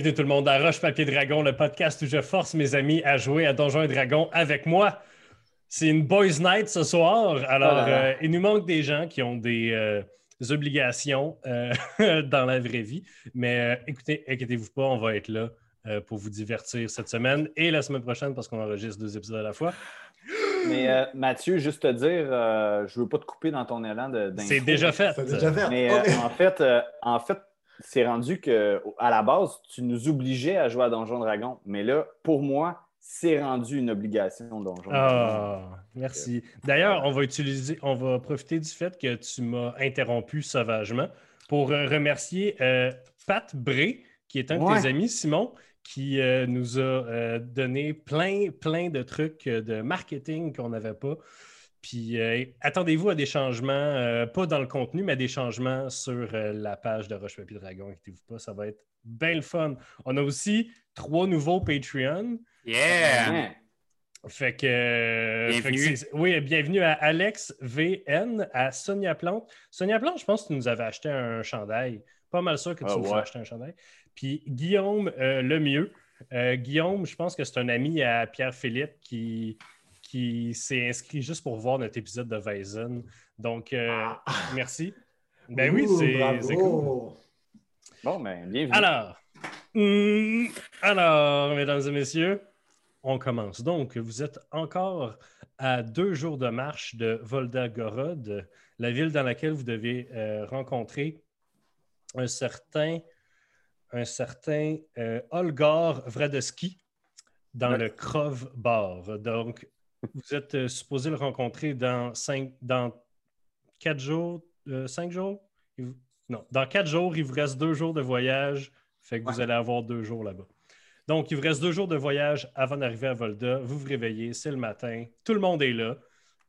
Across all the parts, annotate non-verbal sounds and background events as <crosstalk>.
bienvenue tout le monde à Roche Papier Dragon, le podcast où je force mes amis à jouer à Donjons et Dragons avec moi. C'est une boys night ce soir, alors Ah là. euh, il nous manque des gens qui ont des, euh, des obligations euh, <laughs> dans la vraie vie. Mais euh, écoutez, inquiétez-vous pas, on va être là euh, pour vous divertir cette semaine et la semaine prochaine parce qu'on enregistre deux épisodes à la fois. Mais euh, Mathieu, juste te dire, euh, je veux pas te couper dans ton élan de. C'est déjà fait. C'est déjà fait. Mais euh, en fait, euh, en fait, c'est rendu que à la base, tu nous obligeais à jouer à Donjon Dragon. Mais là, pour moi, c'est rendu une obligation Donjon Dragon. Ah, merci. D'ailleurs, on va utiliser, on va profiter du fait que tu m'as interrompu sauvagement pour remercier euh, Pat Bré, qui est un de tes amis, Simon, qui euh, nous a euh, donné plein, plein de trucs de marketing qu'on n'avait pas. Puis euh, attendez-vous à des changements, euh, pas dans le contenu, mais à des changements sur euh, la page de Roche Papier Dragon. Inquiétez-vous pas, ça va être bien le fun. On a aussi trois nouveaux Patreon. Yeah! Hein? Fait que. Bienvenue. fait que c'est- oui, bienvenue à Alex VN, à Sonia Plante. Sonia Plante, je pense que tu nous avais acheté un chandail. Pas mal sûr que tu Ah nous ouais. as acheté un chandail. Puis Guillaume euh, Lemieux. Euh, Guillaume, je pense que c'est un ami à Pierre-Philippe qui, qui s'est inscrit juste pour voir notre épisode de Weizen. Donc, euh, merci. <laughs> Ben oui, Ouh, c'est cool. Bon, ben, bienvenue. Alors, hum, alors, mesdames et messieurs, on commence. Donc, vous êtes encore à deux jours de marche de Volgogorod, la ville dans laquelle vous devez euh, rencontrer un certain, un certain euh, Olgar Vradeski dans Ouais. le Krov Bar. Donc, vous êtes euh, supposé le rencontrer dans cinq, dans quatre jours, euh, cinq jours? Il vous- Non, dans quatre jours, il vous reste deux jours de voyage. Fait que vous allez avoir deux jours là-bas. Donc, il vous reste deux jours de voyage avant d'arriver à Volda. Vous vous réveillez, c'est le matin. Tout le monde est là.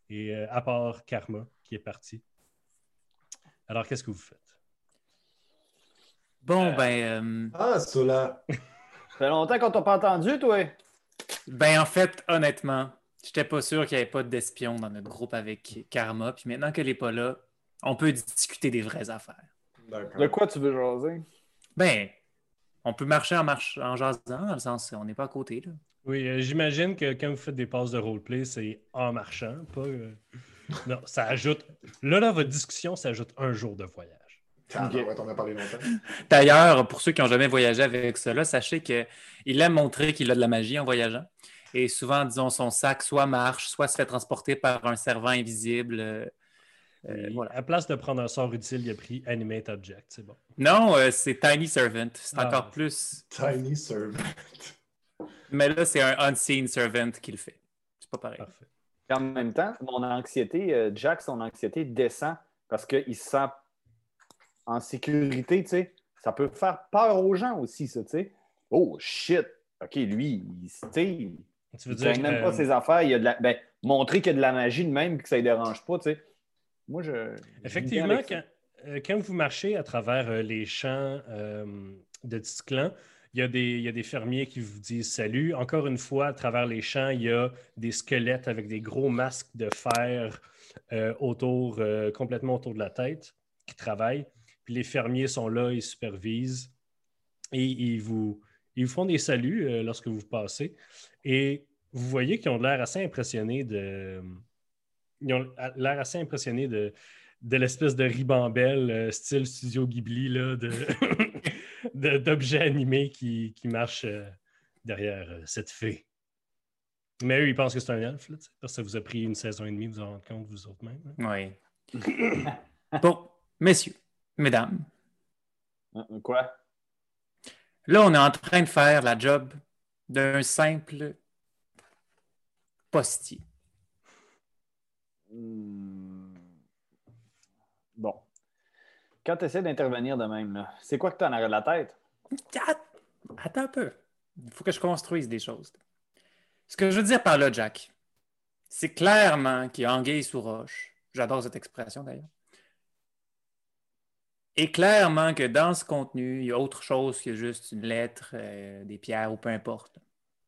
Et euh, à part Karma, qui est parti. Alors, qu'est-ce que vous faites? Bon, ben, euh, Ah, Sola. Ça fait longtemps qu'on t'a pas entendu, toi. ben, en fait, honnêtement, j'étais pas sûr qu'il n'y avait pas d'espion dans notre groupe avec Karma. Puis maintenant qu'elle n'est pas là, on peut discuter des vraies affaires. D'accord. De quoi tu veux jaser? Ben, on peut marcher en, marche, en jasant, dans le sens on n'est pas à côté. Là. Oui, euh, j'imagine que quand vous faites des passes de roleplay, c'est en marchant, pas. euh, <laughs> Non, ça ajoute. Là, là, votre discussion, ça ajoute un jour de voyage. Ah, Ok. ouais, t'en as parlé longtemps. <laughs> D'ailleurs, pour ceux qui n'ont jamais voyagé avec cela, sachez qu'il aime montrer qu'il a de la magie en voyageant. Et souvent, disons, son sac soit marche, soit se fait transporter par un servant invisible. euh, euh, Et voilà. À place de prendre un sort utile, il a pris Animate Object. C'est bon. Non, euh, c'est Tiny Servant. C'est Ah. encore plus. Tiny Servant. Mais là, c'est un Unseen Servant qui le fait. C'est pas pareil. Parfait. En même temps, mon anxiété, euh, Jack, son anxiété descend parce qu'il se sent en sécurité, tu sais. Ça peut faire peur aux gens aussi, ça, tu sais. Oh, shit! OK, lui, il, tu veux dire. même euh, pas ses affaires. Il y a de la... ben, montrer qu'il y a de la magie de même et que ça ne dérange pas, tu sais. Moi, je... Effectivement, quand, euh, quand vous marchez à travers euh, les champs euh, de Tisclan, il y, a des, il y a des fermiers qui vous disent salut. Encore une fois, à travers les champs, il y a des squelettes avec des gros masques de fer euh, autour, euh, complètement autour de la tête qui travaillent. Puis les fermiers sont là, ils supervisent et ils vous, ils vous font des saluts euh, lorsque vous passez. Et vous voyez qu'ils ont l'air assez impressionnés de. Ils ont l'air assez impressionnés de, de l'espèce de ribambelle euh, style Studio Ghibli là, de, <laughs> de- d'objets animés qui, qui marchent euh, derrière euh, cette fée. Mais eux, ils pensent que c'est un elfe, là, parce que ça vous a pris une saison et demie de vous en rendre compte vous autres même. hein. Oui. <coughs> bon, messieurs, mesdames. Hein, Quoi? là, on est en train de faire la job d'un simple postier. Hmm. Bon. Quand tu essaies d'intervenir de même, là, c'est quoi que tu en as la tête? Att- Attends un peu. Il faut que je construise des choses. Ce que je veux dire par là, Jack, c'est clairement qu'il y a anguille sous roche. J'adore cette expression d'ailleurs. Et clairement que dans ce contenu, il y a autre chose que juste une lettre, euh, des pierres ou peu importe.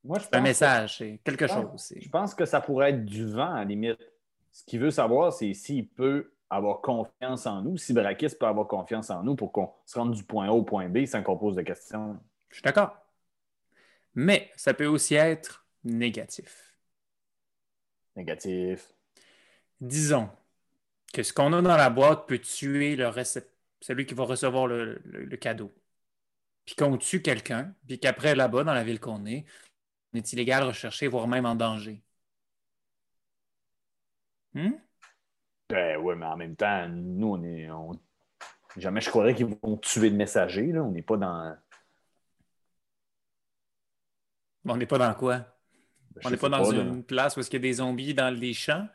Moi, je un pense message, c'est quelque Ah. chose. c'est- Je pense que ça pourrait être du vent, à la limite. Ce qu'il veut savoir, c'est s'il peut avoir confiance en nous, si Brakis peut avoir confiance en nous pour qu'on se rende du point A au point B sans qu'on pose de questions. Je suis d'accord. Mais ça peut aussi être négatif. Négatif. Disons que ce qu'on a dans la boîte peut tuer le récep- celui qui va recevoir le, le- le cadeau. Puis qu'on tue quelqu'un, puis qu'après, là-bas, dans la ville qu'on est, on est illégal, recherché, voire même en danger. Hmm? Ben ouais, mais en même temps, nous, on est. on- Jamais je croirais qu'ils vont tuer le messager. Là. On n'est pas dans. On n'est pas dans quoi? Ben, On n'est pas dans une place où il y a des zombies dans les champs?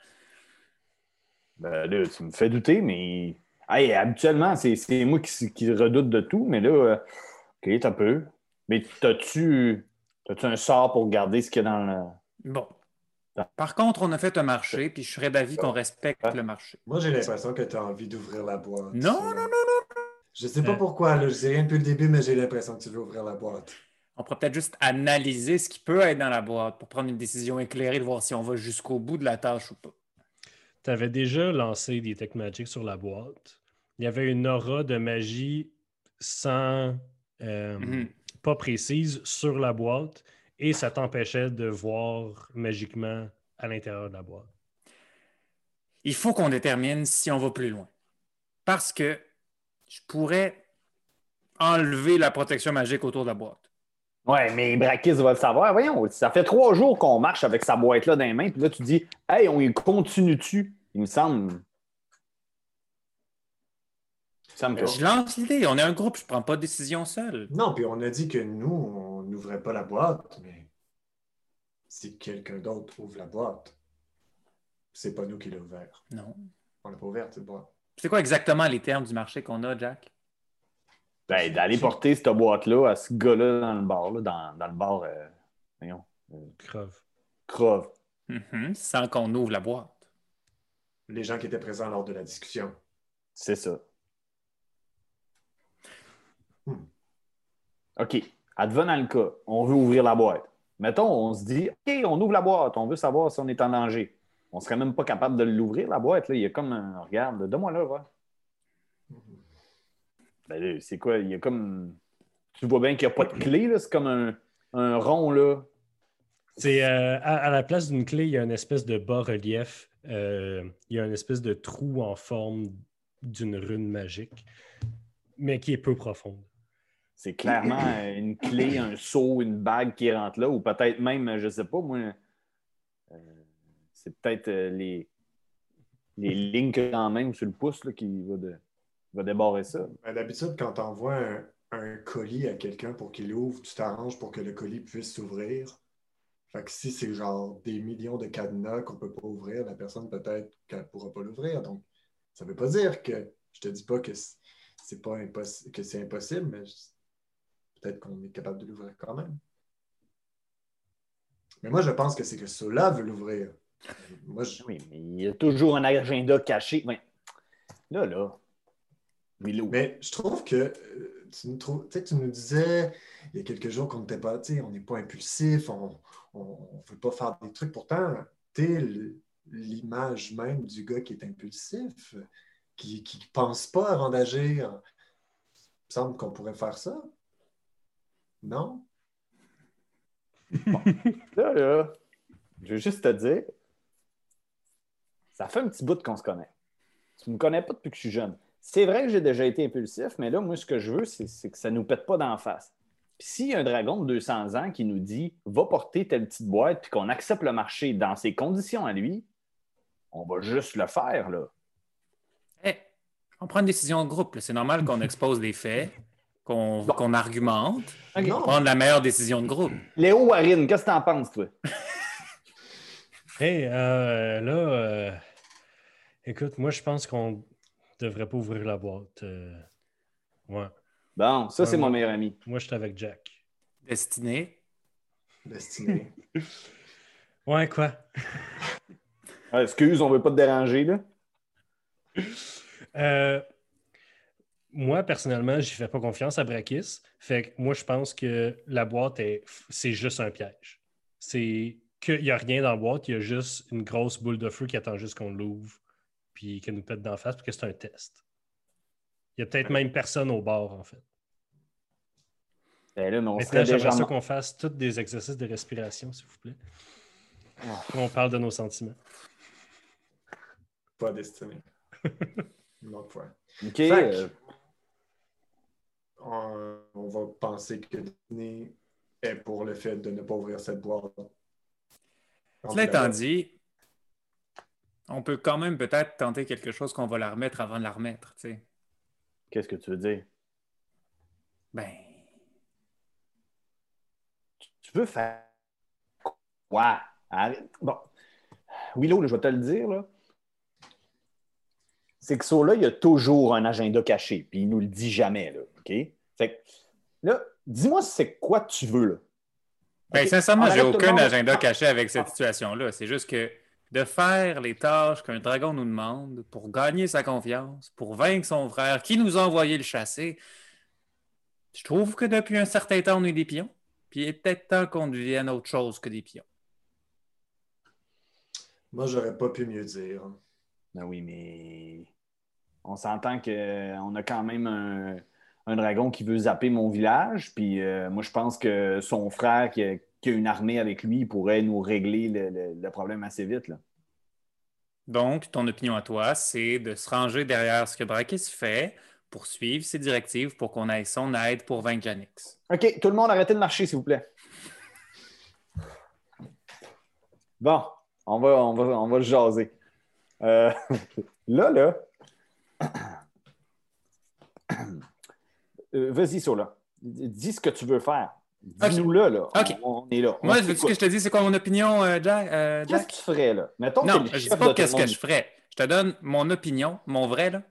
Ben là, tu me fais douter, mais. Hey, habituellement, c'est c'est moi qui, qui redoute de tout, mais là, euh, OK, t'as peu. Mais t'as-tu as-tu un sort pour garder ce qu'il y a dans le. Bon. Par contre, on a fait un marché, puis je serais d'avis qu'on respecte le marché. Moi, j'ai l'impression que tu as envie d'ouvrir la boîte. Non, non, non, non. Je sais pas Euh. pourquoi, là, je sais rien depuis le début, mais j'ai l'impression que tu veux ouvrir la boîte. On pourrait peut-être juste analyser ce qui peut être dans la boîte pour prendre une décision éclairée de voir si on va jusqu'au bout de la tâche ou pas. Tu avais déjà lancé des Tech Magic sur la boîte. Il y avait une aura de magie sans. euh, Mhm. pas précise sur la boîte et ça t'empêchait de voir magiquement à l'intérieur de la boîte. Il faut qu'on détermine si on va plus loin. Parce que je pourrais enlever la protection magique autour de la boîte. Ouais, mais Brakis va le savoir. Voyons, ça fait trois jours qu'on marche avec sa boîte-là dans les mains, puis là, tu dis, hey, on y continue-tu? Il me semble. Me. Je lance l'idée. On est un groupe, je ne prends pas de décision seul. Non, puis on a dit que nous, on n'ouvrait pas la boîte, mais si quelqu'un d'autre ouvre la boîte, c'est pas nous qui l'a ouvert. Non. On l'a pas ouverte, cette boîte. C'est quoi exactement les termes du marché qu'on a, Jack? Ben, d'aller porter cette boîte-là à ce gars-là dans le bar, là, dans, dans le bar, euh, voyons, Grave. Crove. Mhm, Sans qu'on ouvre la boîte. Les gens qui étaient présents lors de la discussion. C'est ça. Hmm. OK. Advenant le cas, on veut ouvrir la boîte. Mettons, on se dit, OK, on ouvre la boîte, on veut savoir si on est en danger. On serait même pas capable de l'ouvrir, la boîte. Là. Il y a comme un. Regarde, donne-moi là, va. Ben là, c'est quoi? Il y a comme. Tu vois bien qu'il n'y a pas de clé. C'est comme un, rond, là. C'est euh, à, à la place d'une clé, il y a une espèce de bas-relief. Euh, il y a une espèce de trou en forme d'une rune magique, mais qui est peu profonde. C'est clairement <coughs> une clé, un seau, une bague qui rentre là, ou peut-être même, je sais pas, moi, euh, c'est peut-être euh, les, les lignes que quand même sur le pouce là, qui va, de, va débarrer ça. Ben, D'habitude, quand tu envoies un, un colis à quelqu'un pour qu'il l'ouvre, tu t'arranges pour que le colis puisse s'ouvrir. Fait que si c'est genre des millions de cadenas qu'on peut pas ouvrir, la personne peut-être qu'elle pourra pas l'ouvrir. Donc, ça veut pas dire que je te dis pas que c'est- c'est pas impossible, que c'est impossible, mais peut-être qu'on est capable de l'ouvrir quand même. Mais moi, je pense que c'est que cela veut l'ouvrir. Moi, je, Oui, mais il y a toujours un agenda caché. Ouais. Là, là. Là. Mais je trouve que euh, tu nous, trouves- tu nous disais il y a quelques jours qu'on n'était pas, tu sais, on n'est pas impulsif, on ne veut pas faire des trucs. Pourtant, tu es l'image même du gars qui est impulsif, qui ne pense pas avant d'agir. Il me semble qu'on pourrait faire ça. Non? <laughs> Là, là. Je veux juste te dire, ça fait un petit bout qu'on se connaît. Tu ne me connais pas depuis que je suis jeune. C'est vrai que j'ai déjà été impulsif, mais là, moi, ce que je veux, c'est que ça ne nous pète pas d'en face. Puis s'il y a un dragon de 200 ans qui nous dit va porter telle petite boîte, puis qu'on accepte le marché dans ses conditions à lui, on va juste le faire, là. Eh, on prend une décision de groupe. C'est normal qu'on expose des faits, qu'on Bon. argumente. Non. prendre la meilleure décision de groupe. Léo Warren, qu'est-ce que t'en penses, toi? <laughs> Hey, euh, là, euh, écoute, moi, je pense qu'on devrait pas ouvrir la boîte. euh, ouais. Bon, ça, c'est mon meilleur ami. Moi, je suis avec Jack. Destiné. Destiné. <laughs> Ouais, quoi? Ah, excuse, on veut pas te déranger, là. Euh, moi, personnellement, je fais pas confiance à Brakis. Fait que moi, je pense que la boîte, est, c'est juste un piège. C'est qu'il n'y a rien dans la boîte, il y a juste une grosse boule de feu qui attend juste qu'on l'ouvre, puis qu'elle nous pète d'en face, puis que c'est un test. Il y a peut-être même personne au bar, en fait. Ben là, mais on Maintenant, j'aimerais ça qu'on fasse tous des exercices de respiration, s'il vous plaît. Ah. On parle de nos sentiments. Pas destiné. Une autre <laughs> fois. OK. Fait euh, On, on va penser que Disney est pour le fait de ne pas ouvrir cette boîte. Cela étant dit, on peut quand même peut-être tenter quelque chose qu'on va la remettre avant de la remettre, tu sais. Qu'est-ce que tu veux dire? Ben, Tu veux faire quoi? Arrête. Bon. Willow, je vais te le dire, là. C'est que ça, là, il y a toujours un agenda caché, puis il nous le dit jamais, là. OK? Fait que, là, dis-moi c'est quoi tu veux, là. ben, sincèrement, j'ai aucun monde. agenda caché avec cette situation-là. C'est juste que de faire les tâches qu'un dragon nous demande pour gagner sa confiance, pour vaincre son frère qui nous a envoyé le chasser, je trouve que depuis un certain temps, on est des pions. Puis il est peut-être temps qu'on devienne autre chose que des pions. Moi, j'aurais pas pu mieux dire. Ben oui, mais on s'entend qu'on a quand même un, un dragon qui veut zapper mon village. Puis euh, moi, je pense que son frère qui a, qui a une armée avec lui pourrait nous régler le, le- le problème assez vite. Là. Donc, ton opinion à toi, c'est de se ranger derrière ce que Brakis fait pour suivre ses directives pour qu'on ait son aide pour vaincre Janix. OK, tout le monde arrêtez de marcher, s'il vous plaît. Bon, on va, on va, on va le jaser. Euh, <laughs> là, là. Euh, Vas-y, Sola. Dis ce que tu veux faire. Dis-nous là. On, on est là. Moi, ce t'écoute. que je te dis, c'est quoi mon opinion, euh, Jack? euh, Qu'est-ce Jack? que tu ferais, là? Mettons Non, que je dis chef pas qu'est-ce que je ferais. Je te donne mon opinion, mon vrai, là.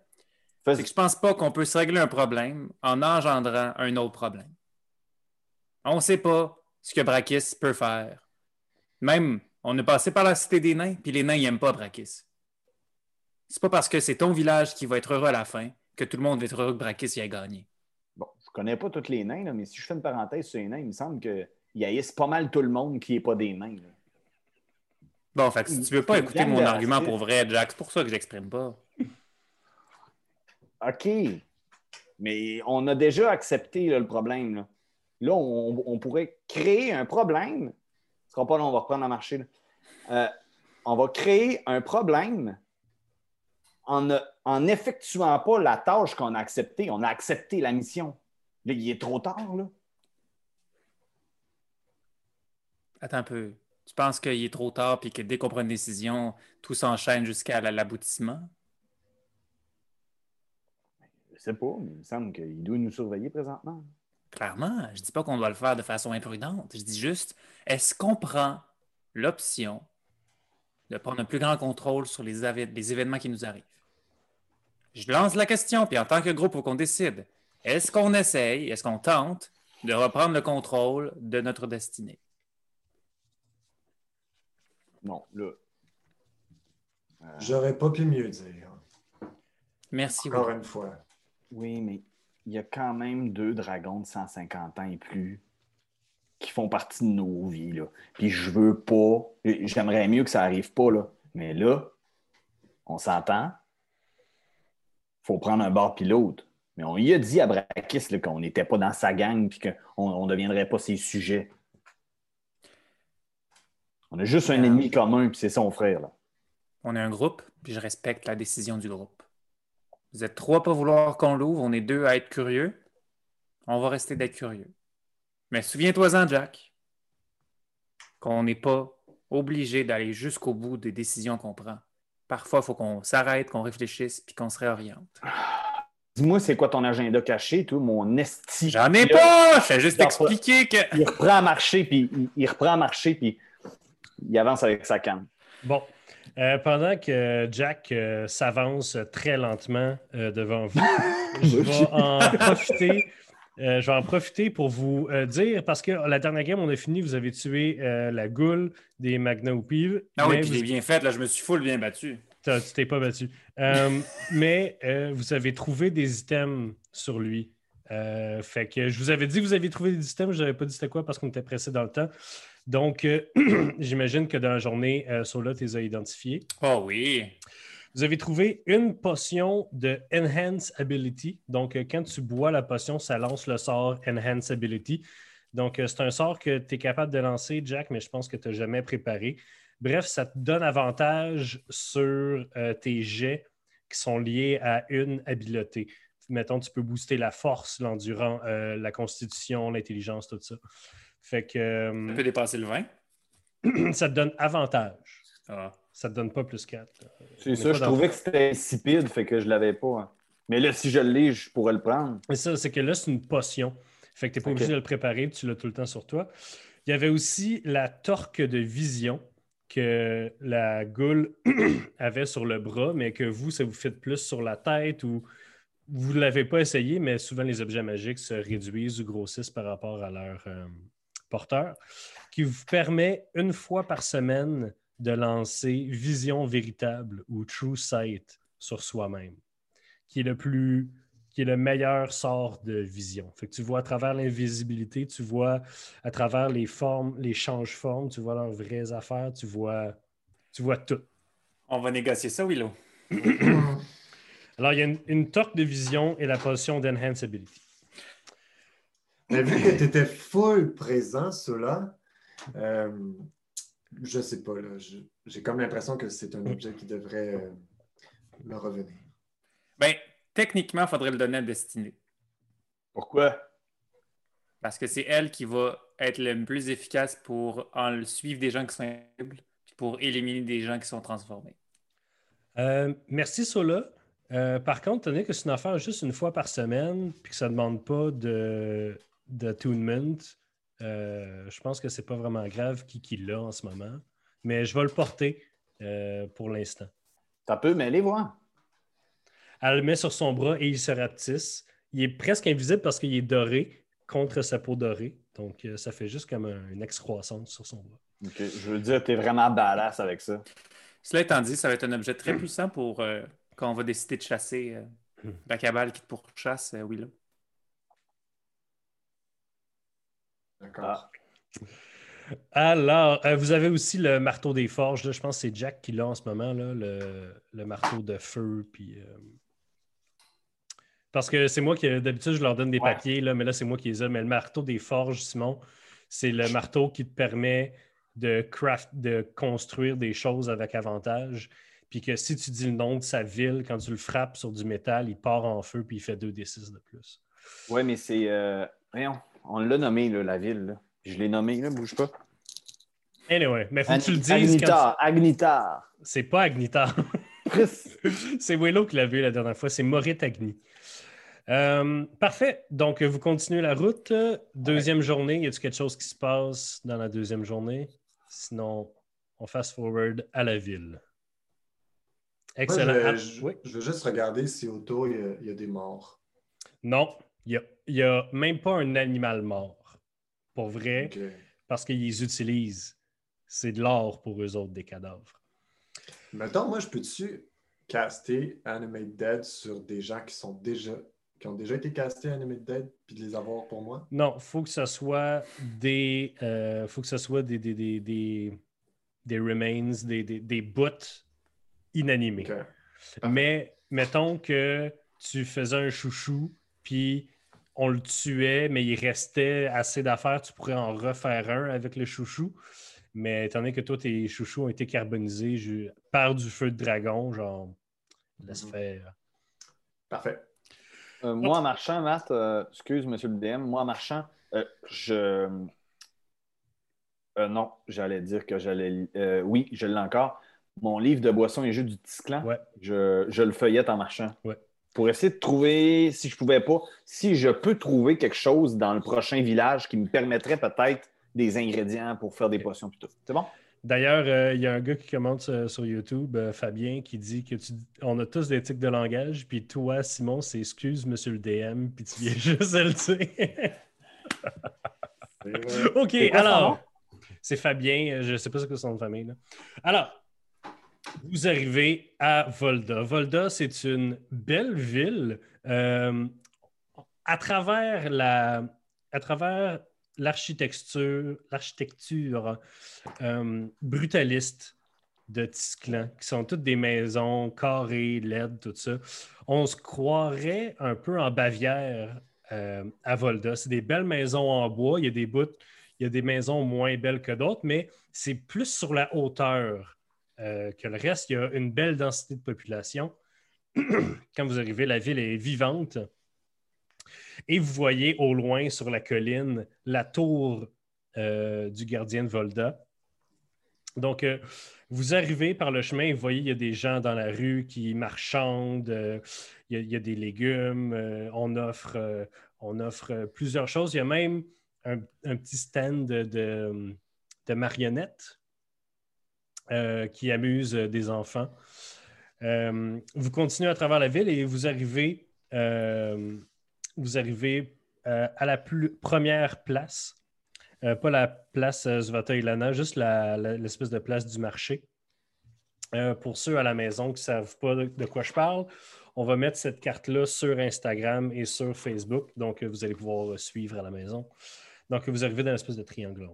C'est que je pense pas qu'on peut se régler un problème en engendrant un autre problème. On ne sait pas ce que Brakis peut faire. Même, on est passé par la cité des nains, puis les nains n'aiment pas Brakis. C'est pas parce que c'est ton village qui va être heureux à la fin que tout le monde va être heureux que Brakis y ait gagné. Bon, je connais pas tous les nains, là, mais si je fais une parenthèse sur les nains, il me semble qu'ils haïssent pas mal tout le monde qui n'est pas des nains. là. Bon, fait que si tu veux pas écouter mon argument pour vrai, Jack, c'est pour ça que j'exprime pas. <laughs> OK. Mais on a déjà accepté là, le problème. Là, Là, on, on pourrait créer un problème. Ce sera pas long, on va reprendre marcher. là. Euh, on va créer un problème en ne- en effectuant pas la tâche qu'on a acceptée. On a accepté la mission. Là, il est trop tard, là. Attends un peu. Tu penses qu'il est trop tard puis que dès qu'on prend une décision, tout s'enchaîne jusqu'à la- l'aboutissement? Je sais pas, mais il me semble qu'il doit nous surveiller présentement. Clairement, je dis pas qu'on doit le faire de façon imprudente. Je dis juste, est-ce qu'on prend l'option de prendre un plus grand contrôle sur les événements qui nous arrivent? Je lance la question, puis en tant que groupe, il faut qu'on décide. Est-ce qu'on essaye, est-ce qu'on tente de reprendre le contrôle de notre destinée? Non, là. Euh, J'aurais pas pu mieux dire. Merci. Encore une fois. Oui, mais il y a quand même deux dragons de 150 ans et plus qui font partie de nos vies. Là. Puis je veux pas. J'aimerais mieux que ça arrive pas, là. Mais là, on s'entend. Faut prendre un bord pilote. Mais on y a dit à Brakis là, qu'on n'était pas dans sa gang et qu'on ne deviendrait pas ses sujets. On a juste un Euh. ennemi commun, puis c'est son frère. Là. On est un groupe, puis je respecte la décision du groupe. Vous êtes trois à pas vouloir qu'on l'ouvre, on est deux à être curieux. On va rester d'être curieux. Mais souviens-toi-en, Jack, qu'on n'est pas obligé d'aller jusqu'au bout des décisions qu'on prend. Parfois, il faut qu'on s'arrête, qu'on réfléchisse, puis qu'on se réoriente. Dis-moi, c'est quoi ton agenda caché, toi, mon esti? J'en ai pas! Je fais juste expliquer que. il reprend à marcher, puis il, il reprend à marcher, puis il avance avec sa canne. Bon. Euh, pendant que Jack euh, s'avance très lentement euh, devant vous, <laughs> je vais en profiter. Euh, je vais en profiter pour vous euh, dire, parce que la dernière game, on a fini, vous avez tué euh, la goule des Magna Oupiv, Ah oui, puis vous- j'ai bien fait, là, je me suis full bien battu. T'as- tu t'es pas battu. <laughs> Mais vous avez trouvé des items sur lui. Fait que je vous avais dit que vous aviez trouvé des items, je n'avais pas dit c'était quoi parce qu'on était pressé dans le temps. Donc, <clears throat> j'imagine que dans la journée, Sola, tu les as identifiés. Oh oui. Vous avez trouvé une potion de Enhance Ability. Donc, euh, quand tu bois la potion, ça lance le sort Enhance Ability. Donc, euh, c'est un sort que tu es capable de lancer, Jack, mais je pense que tu n'as jamais préparé. Bref, ça te donne avantage sur euh, tes jets qui sont liés à une habileté. Mettons, tu peux booster la force, l'endurance, euh, la constitution, l'intelligence, tout ça. Fait que euh, peut dépasser le 20. <clears throat> ça te donne avantage. Ah. Ça te donne pas plus 4. C'est ça, je trouvais que c'était insipide, fait que je l'avais pas. hein. Mais là, si je l'ai, je pourrais le prendre. Mais ça, c'est que là, c'est une potion. Fait que tu n'es pas obligé de le préparer, tu l'as tout le temps sur toi. Il y avait aussi la torque de vision que la goule <clears throat> avait sur le bras, mais que vous, ça vous fait plus sur la tête ou vous ne l'avez pas essayé, mais souvent les objets magiques se réduisent ou grossissent par rapport à leur euh, porteur, qui vous permet une fois par semaine de lancer Vision véritable ou True Sight sur soi-même, qui est le plus qui est le meilleur sort de vision. Fait que tu vois à travers l'invisibilité, tu vois à travers les formes, les change-formes, tu vois leurs vraies affaires, tu vois, tu vois tout. On va négocier ça, Willow. <clears throat> Alors, il y a une, une torque de vision et la potion d'Enhance Ability. Mais vu que tu étais full présent, cela, euh, je sais pas, j'ai comme l'impression que c'est un objet qui devrait euh, me revenir. Ben, techniquement, il faudrait le donner à Destinée. Pourquoi? Parce que c'est elle qui va être le plus efficace pour en suivre des gens qui sont puis pour éliminer des gens qui sont transformés. Euh, merci, Sola. Euh, par contre, tenez que c'est une affaire juste une fois par semaine, puis que ça ne demande pas de d'attunement, euh, je pense que c'est pas vraiment grave qui, qui l'a en ce moment. Mais je vais le porter euh, pour l'instant. T'as peu, mais allez voir. Elle le met sur son bras et il se rapetisse. Il est presque invisible parce qu'il est doré contre sa peau dorée. Donc, euh, ça fait juste comme un- une excroissance sur son bras. Ok, Je veux dire, t'es vraiment badass avec ça. Cela étant dit, ça va être un objet très puissant pour euh, quand on va décider de chasser euh, la cabale qui te pourchasse, euh, Willow. D'accord. Ah. Alors, euh, vous avez aussi le marteau des forges. là. Je pense que c'est Jack qui l'a en ce moment, là, le, le marteau de feu. Puis, euh, Parce que c'est moi qui, d'habitude, je leur donne des Ouais. papiers, là, mais là, c'est moi qui les ai. Mais le marteau des forges, Simon, c'est le marteau qui te permet de, craft, de construire des choses avec avantage. Puis que si tu dis le nom de sa ville, quand tu le frappes sur du métal, il part en feu puis il fait 2d6 de plus. Ouais, mais c'est. euh, Voyons, on l'a nommé, là, la ville. là. Je l'ai nommé, là, bouge pas. Anyway, mais faut que tu le dises. Agnitar, Quand Agnitar. tu- C'est pas Agnitar. <laughs> C'est Willow qui l'a vu la dernière fois. C'est Maurice Agni. Euh, parfait. Donc, vous continuez la route. Deuxième journée, y a-t-il quelque chose qui se passe dans la deuxième journée? Sinon, on fast forward à la ville. Moi, Excellent. je, vais, je- oui. je veux juste regarder si autour il y a, il y a des morts. Non, il n'y a, même pas un animal mort. Pour vrai, Ok. parce qu'ils utilisent. C'est de l'or pour eux autres, des cadavres. Mettons, moi, je peux-tu caster Animate Dead sur des gens qui sont déjà qui ont déjà été castés Animate Dead puis de les avoir pour moi? Non, il faut que ce soit des. euh, faut que ce soit des, des, des, des, des remains, des, des, des bouts inanimés. Mais mettons que tu faisais un chouchou, puis on le tuait, mais il restait assez d'affaires, tu pourrais en refaire un avec le chouchou. Mais étant donné que toi, tes chouchous ont été carbonisés ju- par du feu de dragon, genre, laisse Mhm. faire. Parfait. Euh, moi, en marchant, Matt, euh, excuse, monsieur le DM, moi, en marchant, euh, je. Euh, non, j'allais dire que j'allais. euh, oui, je l'ai encore. Mon livre de boisson et jeux du petit clan, Ouais. je, je le feuillette en marchant. Ouais. Pour essayer de trouver, si je pouvais pas, si je peux trouver quelque chose dans le prochain village qui me permettrait peut-être des ingrédients pour faire des potions tout. C'est bon? D'ailleurs, euh, il y a un gars qui commente euh, sur YouTube, euh, Fabien, qui dit que tu, on a tous des tics de langage, puis toi, Simon, c'est excuse, monsieur le DM, puis tu viens <laughs> juste le dire. OK, alors, c'est Fabien, euh, je ne sais pas ce que c'est son nom de famille. là. Alors, vous arrivez à Volda. Volda, c'est une belle ville. euh, à travers la, à travers l'architecture, l'architecture euh, brutaliste de Tisclan, qui sont toutes des maisons carrées, LED, tout ça. On se croirait un peu en Bavière euh, à Volda. C'est des belles maisons en bois. Il y a des il y a des maisons moins belles que d'autres, mais c'est plus sur la hauteur euh, que le reste. Il y a une belle densité de population. <clears throat> Quand vous arrivez, la ville est vivante. Et vous voyez au loin sur la colline la tour euh, du gardien de Volda. Donc, euh, vous arrivez par le chemin, vous voyez, il y a des gens dans la rue qui marchandent, il, y a, des légumes, on, offre, on offre plusieurs choses. Il y a même un, petit stand de, marionnettes qui amuse des enfants. vous continuez à travers la ville et vous arrivez vous arrivez euh, à la première place, euh, pas la place euh, Zvata Ilana, juste l'espèce de place du marché. pour ceux à la maison qui ne savent pas de, quoi je parle, on va mettre cette carte-là sur Instagram et sur Facebook. Donc, vous allez pouvoir suivre à la maison. Donc, vous arrivez dans l'espèce de triangle.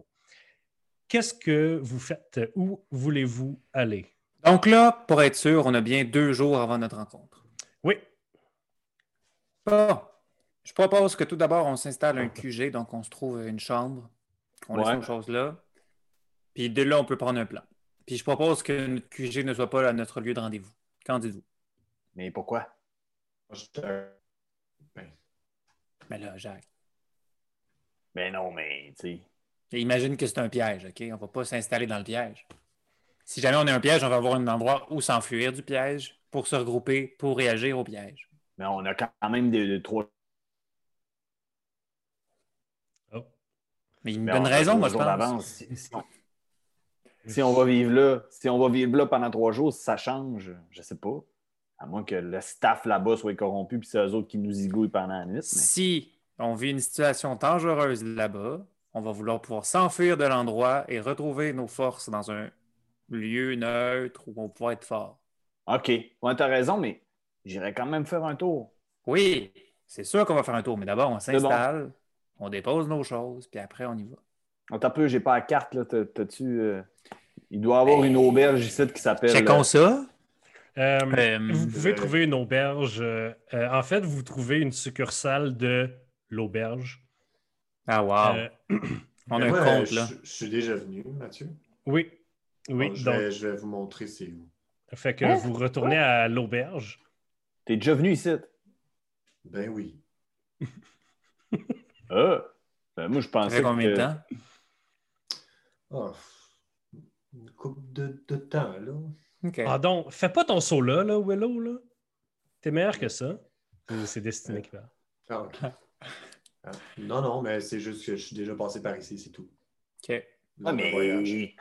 Qu'est-ce que vous faites? Où voulez-vous aller? Donc là, pour être sûr, on a bien deux jours avant notre rencontre. Oui. Bon. Je propose que tout d'abord, on s'installe un QG, donc on se trouve une chambre, qu'on laisse nos choses là. Puis de là, on peut prendre un plan. Puis je propose que notre QG ne soit pas à notre lieu de rendez-vous. Qu'en dites-vous? Mais pourquoi? Ben. Mais là, Jacques. Mais non, mais tu sais. Imagine que c'est un piège, OK? On ne va pas s'installer dans le piège. Si jamais on est un piège, on va avoir un endroit où s'enfuir du piège pour se regrouper, pour réagir au piège. Mais on a quand même des, trois Mais il me donne raison, moi, je pense. Si, on, va vivre là, si on va vivre là pendant trois jours, ça change, je sais pas. À moins que le staff là-bas soit corrompu, puis c'est eux autres qui nous igouillent pendant la nuit. Si on vit une situation dangereuse là-bas, on va vouloir pouvoir s'enfuir de l'endroit et retrouver nos forces dans un lieu neutre où on pourra être fort. OK. Ouais, tu as raison, mais j'irai quand même faire un tour. Oui, c'est sûr qu'on va faire un tour, mais d'abord, on s'installe on dépose nos choses, puis après, on y va. On t'a peu, j'ai pas la carte, là. T'as-tu. Euh, il doit y avoir une auberge ici qui s'appelle. Checkons euh, ça. Euh, vous pouvez trouver une auberge. en fait, vous trouvez une succursale de l'auberge. Ah, wow. <clears throat> on a un compte, là. Je, suis déjà venu, Mathieu. Oui. Oui. je, vais, vous montrer c'est où. Fait que hein? vous retournez à l'auberge. T'es déjà venu ici? Ben oui. <laughs> Ah! Ben, moi, je pensais. Ça combien de temps? Oh, une couple de, temps, là. Ah, donc, fais pas ton saut là, là, Willow, là. T'es meilleur que ça. C'est destiné qui va. Ah, OK. Ah, non, non, mais c'est juste que je suis déjà passé par ici, c'est tout. OK. Ah, mais...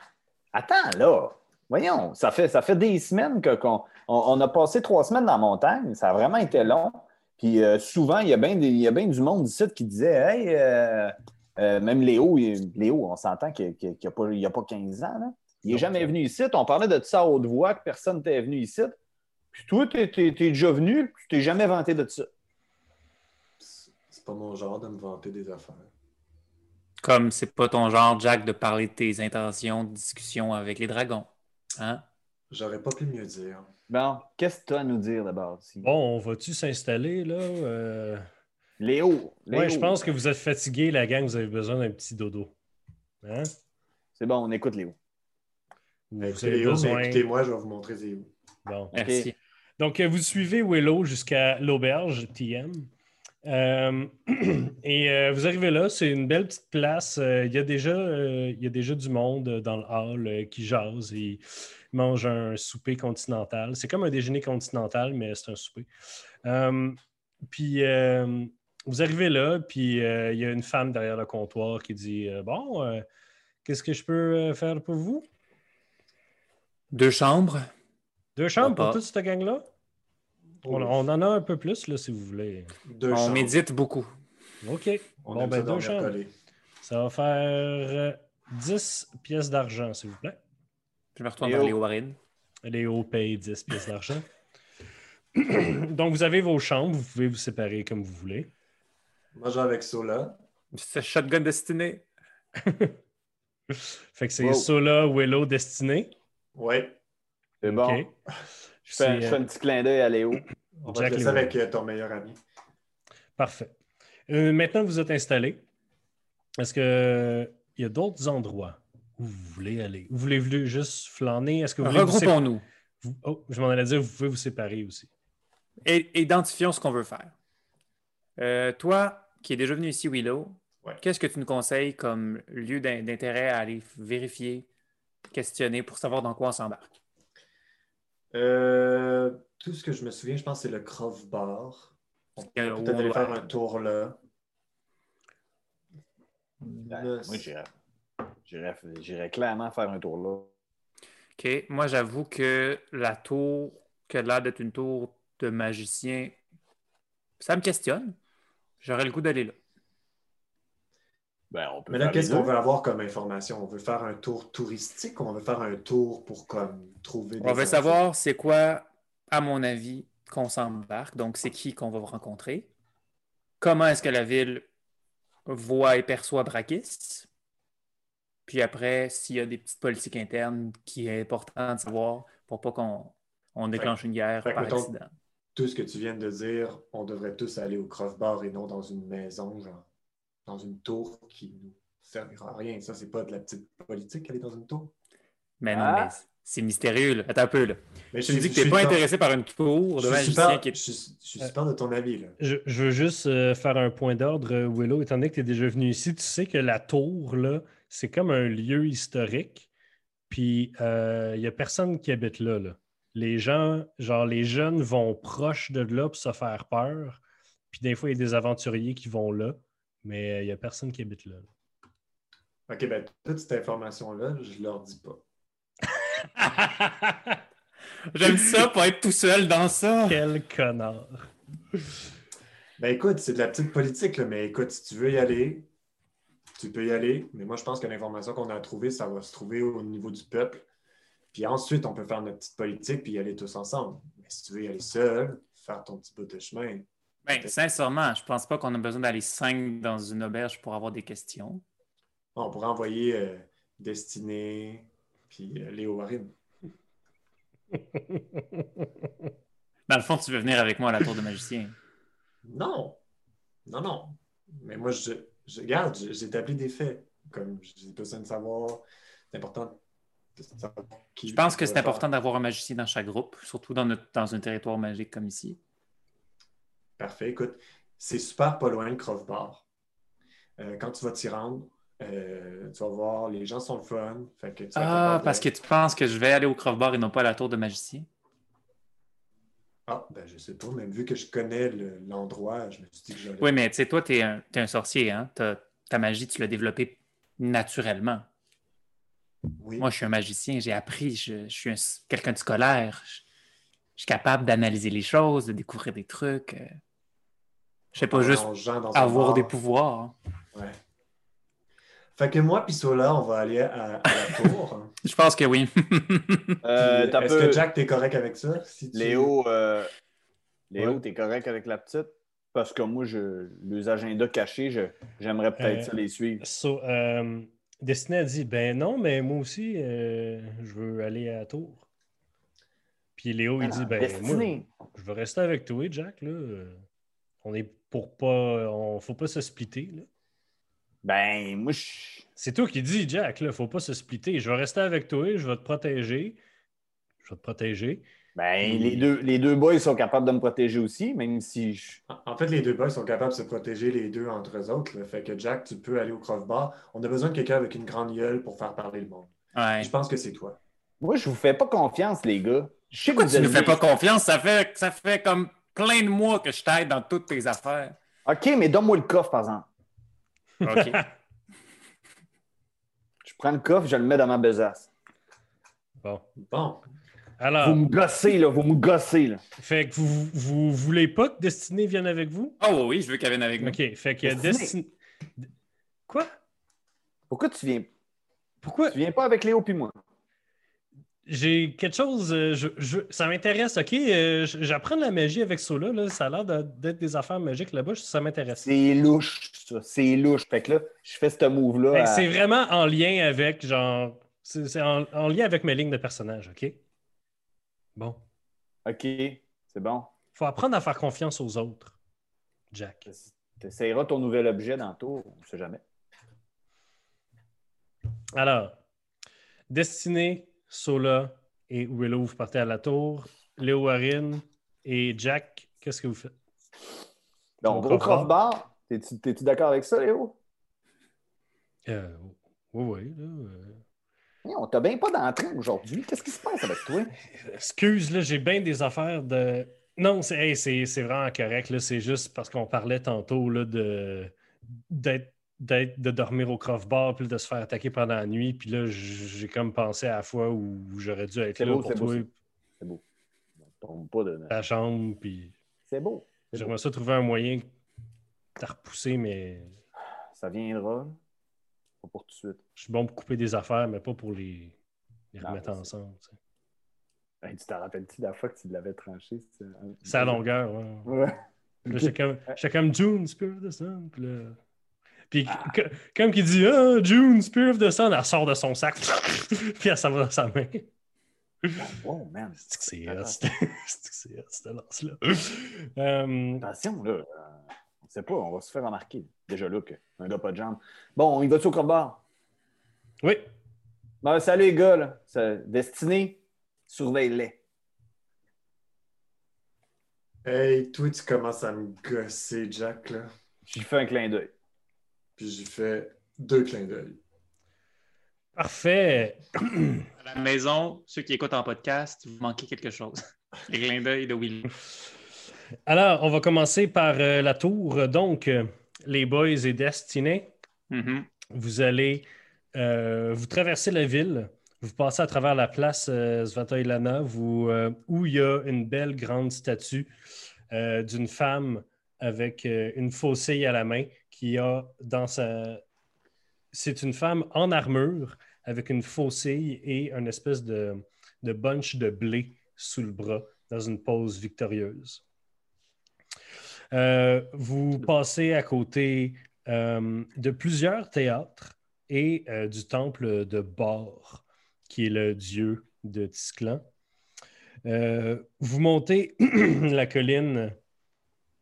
Attends, là. Voyons, ça fait, ça fait des semaines qu'on on, a passé trois semaines dans la montagne. Ça a vraiment été long. Puis euh, souvent, il y a bien du monde ici qui disait Hey, euh, euh, même Léo, Léo, on s'entend qu'il n'y a, pas 15 ans. Là. Il n'est jamais venu ici. On parlait de ça à haute voix, que personne n'était venu ici. Puis toi, tu es, déjà venu, tu t'es jamais vanté de ça. C'est pas mon genre de me vanter des affaires. Comme c'est pas ton genre, Jack, de parler de tes intentions de discussion avec les dragons. Hein? J'aurais pas pu mieux dire. Bon, qu'est-ce que tu as à nous dire d'abord? Bon, on va-tu s'installer là? Euh? Léo, Oui, je pense que vous êtes fatigué, la gang, vous avez besoin d'un petit dodo. Hein? C'est bon, on écoute Léo. Vous écoutez-moi, je vais vous montrer Léo. Bon. Merci. Donc, euh, vous suivez Willow jusqu'à l'auberge TM. Euh, <clears throat> et vous arrivez là, c'est une belle petite place. il, y a déjà, y a déjà du monde dans le hall qui jase et mange un souper continental. C'est comme un déjeuner continental, mais c'est un souper. Euh, puis euh, vous arrivez là, puis euh, il y a une femme derrière le comptoir qui dit Bon, qu'est-ce que je peux faire pour vous Deux chambres. Deux chambres pour toute cette gang-là? On, en a un peu plus, là, si vous voulez. on médite beaucoup. OK. bon, ben, deux chambres. Ça va faire 10 pièces d'argent, s'il vous plaît. Je me retourne vers Léo Warren. Léo paye 10 pièces d'argent. <coughs> Donc, vous avez vos chambres, vous pouvez vous séparer comme vous voulez. Moi, j'ai avec Sola. C'est Shotgun Destiné. <laughs> fait que c'est Sola, Willow, Destiné. Oui. C'est bon. OK. <laughs> Je fais, C'est, je fais euh, un petit clin d'œil à Léo. <coughs> On va Jack Lewin. avec euh, ton meilleur ami. Parfait. Euh, maintenant que vous êtes installé, est-ce que il y a d'autres endroits où vous voulez aller? Vous voulez, voulez juste flâner? Est-ce que vous voulez vous sé- Regroupons-nous vous- Oh, je m'en allais dire, vous pouvez vous séparer aussi. et identifions ce qu'on veut faire. Euh, toi, qui es déjà venu ici, Willow, Ouais. qu'est-ce que tu nous conseilles comme lieu d'in- d'intérêt à aller vérifier, questionner pour savoir dans quoi on s'embarque? Euh, tout ce que je me souviens, je pense que c'est le Crove Bar. On peut peut-être aller faire un tour là. Ben, moi, j'irais, j'irais, j'irais clairement faire un tour là. OK. Moi, j'avoue que la tour, qui a l'air d'être une tour de magicien, ça me questionne. J'aurais le goût d'aller là. Ben, on peut Mais là, qu'est-ce qu'on veut avoir comme information? On veut faire un tour touristique ou on veut faire un tour pour comme trouver des On veut savoir c'est quoi, à mon avis, qu'on s'embarque. Donc, c'est qui qu'on va rencontrer. Comment est-ce que la ville voit et perçoit Brakis? Puis après, s'il y a des petites politiques internes qui est important de savoir pour pas qu'on on déclenche une guerre par mettons- accident. Tout ce que tu viens de dire, on devrait tous aller au Crove Bar et non dans une maison, genre dans une tour qui nous servira à rien. Ça, c'est pas de la petite politique, aller dans une tour? Mais non, Ah. mais c'est mystérieux. Là. Attends un peu. Là. Mais Tu me dis que je tu n'es pas super- intéressé par une tour de Je super, qui est je suis- je suis super de ton avis, là. Je, je veux juste euh, faire un point d'ordre, euh, Willow. Étant donné que tu es déjà venu ici, tu sais que la tour, là, c'est comme un lieu historique. Puis il n'y a personne qui habite là, là. Les gens, genre les jeunes vont proche de là pour se faire peur. Puis des fois, il y a des aventuriers qui vont là, mais il n'y a personne qui habite là. là. OK, ben toute cette information-là, je leur dis pas. <laughs> J'aime ça pour être tout seul dans ça. Quel connard. Ben écoute, c'est de la petite politique, là, mais écoute, si tu veux y aller, tu peux y aller. Mais moi, je pense que l'information qu'on a trouvée, ça va se trouver au niveau du peuple. Puis ensuite, on peut faire notre petite politique puis y aller tous ensemble. Mais si tu veux y aller seul, faire ton petit bout de chemin, Ben, sincèrement, je pense pas qu'on a besoin d'aller cinq dans une auberge pour avoir des questions. on pourrait envoyer euh, Destinée puis euh, Léo Warren. <laughs> Dans le fond, tu veux venir avec moi à la tour de magicien. Non! Non, non. Mais moi, je, je regarde, je- j'établis des faits. Comme j'ai besoin de savoir, c'est important de savoir qui. Je pense que c'est important d'avoir un magicien dans chaque groupe, surtout dans, notre- dans un territoire magique comme ici. Parfait. Écoute, c'est super pas loin de Crove Bar. Euh, quand tu vas t'y rendre, euh, tu vas voir, les gens sont le fun. Fait que tu Ah, parce de- que tu penses que je vais aller au Crove Bar et non pas à la tour de magicien? Ah, ben je sais pas, même vu que je connais le- l'endroit, je me suis dit que j'allais. Oui, mais tu sais, toi, tu es, un sorcier, hein? Ta magie, tu l'as développée naturellement. Oui. Moi, je suis un magicien, j'ai appris, je, je suis un- quelqu'un de scolaire. Je suis capable d'analyser les choses, de découvrir des trucs. euh. Je sais pas En juste avoir des pouvoirs. Ouais. Fait que moi, puis Sola, on va aller à, à la tour. <laughs> Je pense que oui. Euh, t'as Est-ce peu- que Jack, t'es correct avec ça? Si tu- Léo, euh, Léo, Ouais. t'es correct avec la petite? Parce que moi, je, les agendas cachés, je- j'aimerais peut-être Euh, ça les suivre. So, euh, Destiné a dit Ben non, mais moi aussi, euh, je veux aller à la tour. Puis Léo, il dit Ben moi, je veux rester avec toi, Jack. Là. Euh, On est pour pas. On faut pas se splitter. Là. Ben, moi, je... C'est toi qui dis, Jack, là, faut pas se splitter. Je vais rester avec toi, je vais te protéger. Je vais te protéger. Ben, les deux, les deux boys sont capables de me protéger aussi, même si je... En- fait, les deux boys sont capables de se protéger les deux entre eux autres. là. Fait que Jack, tu peux aller au Crove Bar. On a besoin de quelqu'un avec une grande gueule pour faire parler le monde. Ouais. Je pense que c'est toi. Moi, je vous fais pas confiance, les gars. Je sais Pourquoi tu ne fais pas confiance? Ça fait, ça fait comme plein de mois que je t'aide dans toutes tes affaires. OK, mais donne-moi le coffre, par exemple. OK. <laughs> Je prends le coffre, je le mets dans ma besace. Bon. Bon. Alors, Vous me gossez, là. Vous me gossez, là. fait que vous, vous voulez pas que Destiné vienne avec vous? Oh oui, oui, je veux qu'elle vienne avec nous. OK. Fait que Destiné. Destiné. Quoi? Pourquoi tu viens... Pourquoi? Tu viens pas avec Léo puis moi? J'ai quelque chose. euh, je- je- ça m'intéresse, OK? euh, J'apprends de la magie avec Sola. Là, ça a l'air d'être des affaires magiques là-bas. Ça m'intéresse. C'est louche, ça. C'est louche. Fait que là, je fais ce move-là. À- C'est vraiment en lien avec, genre. C'est en, en lien avec mes lignes de personnage, OK? Bon. OK, c'est bon. faut apprendre à faire confiance aux autres, Jack. Tu essayeras ton nouvel objet dans le tour, on ne sait jamais. Alors, Destiné, Sola et Willow, vous partez à la tour. Léo Warren et Jack, qu'est-ce que vous faites? Donc, Au au crossbar, t'es-tu d'accord avec ça, Léo? Euh, oui, oui. euh. On t'a bien pas d'entrée aujourd'hui. Qu'est-ce qui se passe avec toi? <laughs> Excuse, là, j'ai bien des affaires de. Non, c'est hey, c'est- c'est vraiment correct. là. C'est juste parce qu'on parlait tantôt là, de d'être d'être- de dormir au crossbar puis de se faire attaquer pendant la nuit. Puis là, j'ai comme pensé à la fois où j'aurais dû être là beau, pour toi, c'est- beau. Tombe pas de... ta chambre. Puis C'est beau. J'aimerais ça trouver un moyen de repousser, mais Ça viendra. Pas pour tout de suite. je suis bon pour couper des affaires, mais pas pour les, les Non, remettre ensemble. tu sais. Hey, tu t'en rappelles-tu de la fois que tu l'avais tranché? c'est- à longueur, ouais. Ouais. Là, j'étais comme, comme June, Spirit of the Sun. Puis, là... Puis que- comme qu'il dit Ah, June, Spirit of the Sun, elle sort de son sac. <laughs> puis elle s'en va dans sa main. Oh, man. C'est que c'est hot, cette lance-là. Euh, Attention, là. euh, on sait pas, on va se faire remarquer. Déjà là, un gars pas de jambes. Bon, il va-tu au crossbar? oui, Ben, salut les gars, là. Destiné, surveille-les. Hey, toi, tu commences à me gosser, Jack, là. J'y fais un clin d'œil. Puis j'ai fait deux clins d'œil. parfait. À la maison, ceux qui écoutent en podcast, vous manquez quelque chose. <laughs> Les clins d'œil de Will. Alors, on va commencer par euh, la tour. Donc, euh, les boys et Destiné, Mhm. vous allez euh, vous traverser la ville, vous passez à travers la place euh, Svatoilana, vous, euh, où il y a une belle grande statue euh, d'une femme avec euh, une faucille à la main qui a dans sa... C'est une femme en armure avec une faucille et une espèce de, de bunch de blé sous le bras dans une pose victorieuse. Euh, vous passez à côté euh, de plusieurs théâtres et euh, du temple de Bor, qui est le dieu de Tisclan. Vous montez <clears throat> la colline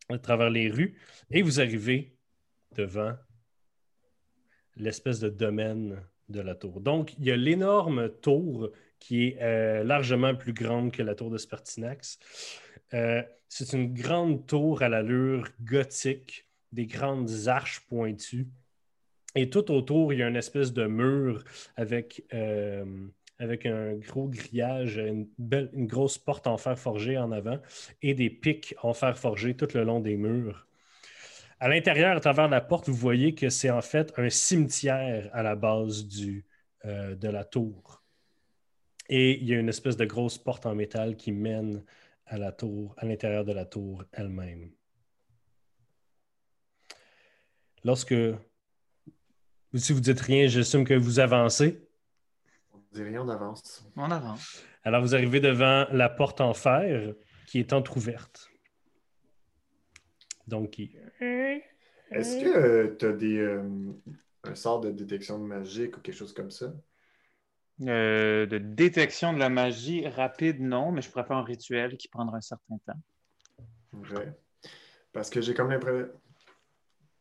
à travers les rues et vous arrivez devant l'espèce de domaine de la tour. Donc, il y a l'énorme tour qui est euh, largement plus grande que la tour de Spartinax. Euh, c'est une grande tour à l'allure gothique, des grandes arches pointues. Et tout autour, il y a une espèce de mur avec, euh, avec un gros grillage, une grosse porte en fer forgé en avant et des pics en fer forgé tout le long des murs. À l'intérieur, à travers la porte, vous voyez que c'est en fait un cimetière à la base du, euh, de la tour. Et il y a une espèce de grosse porte en métal qui mène à la tour, à l'intérieur de la tour elle-même. Lorsque, si vous dites rien, j'assume que vous avancez. On dit rien, on avance. On avance. Alors, vous arrivez devant la porte en fer qui est entr'ouverte. Donc, qui- Est-ce que tu as des, euh, un sort de détection magique ou quelque chose comme ça? Euh, de détection de la magie rapide, non, mais je pourrais faire un rituel qui prendra un certain temps. Ouais. Parce que j'ai comme l'impression.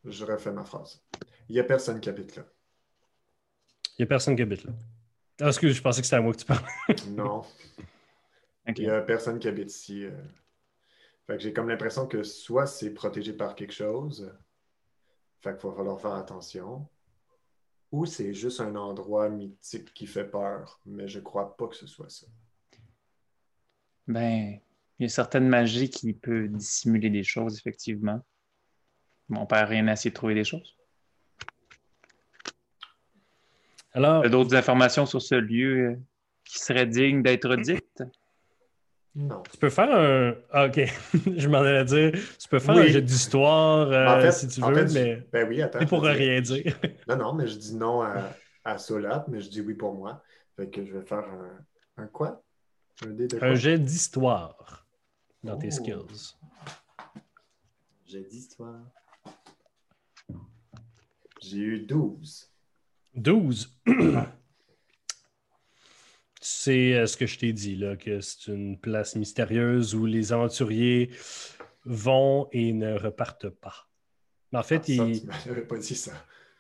Je refais ma phrase. Il n'y a personne qui habite là. il n'y a personne qui habite là. Ah, excuse, je pensais que c'était à moi que tu parlais. Non. <laughs> Il n'y a personne qui habite ici. Fait que j'ai comme l'impression que soit c'est protégé par quelque chose, fait qu'il va falloir faire attention, ou c'est juste un endroit mythique qui fait peur, mais je crois pas que ce soit ça. Ben, il y a certaines magies qui peuvent dissimuler des choses, effectivement. Mon père a rien à essayer de trouver des choses. Alors, Il y a d'autres informations sur ce lieu qui seraient dignes d'être dites. Non. tu peux faire un. Ah, ok, <laughs> je m'en allais dire. Tu peux faire Oui. un jeu d'histoire euh, En fait- si tu en veux, fait, mais je- Ben oui, attends. pour dire- rien dire. <laughs> Non, non, mais je dis non à, à Solat, mais je dis oui pour moi. Fait que je vais faire un, un quoi? Un dé de quoi? un jet d'histoire dans tes skills. J'ai d'histoire. J'ai eu 12. 12. <clears throat> C'est euh, ce que je t'ai dit, là, que c'est une place mystérieuse où les aventuriers vont et ne repartent pas. Mais en fait, Ah, ça, ils, tu m'avais pas dit ça.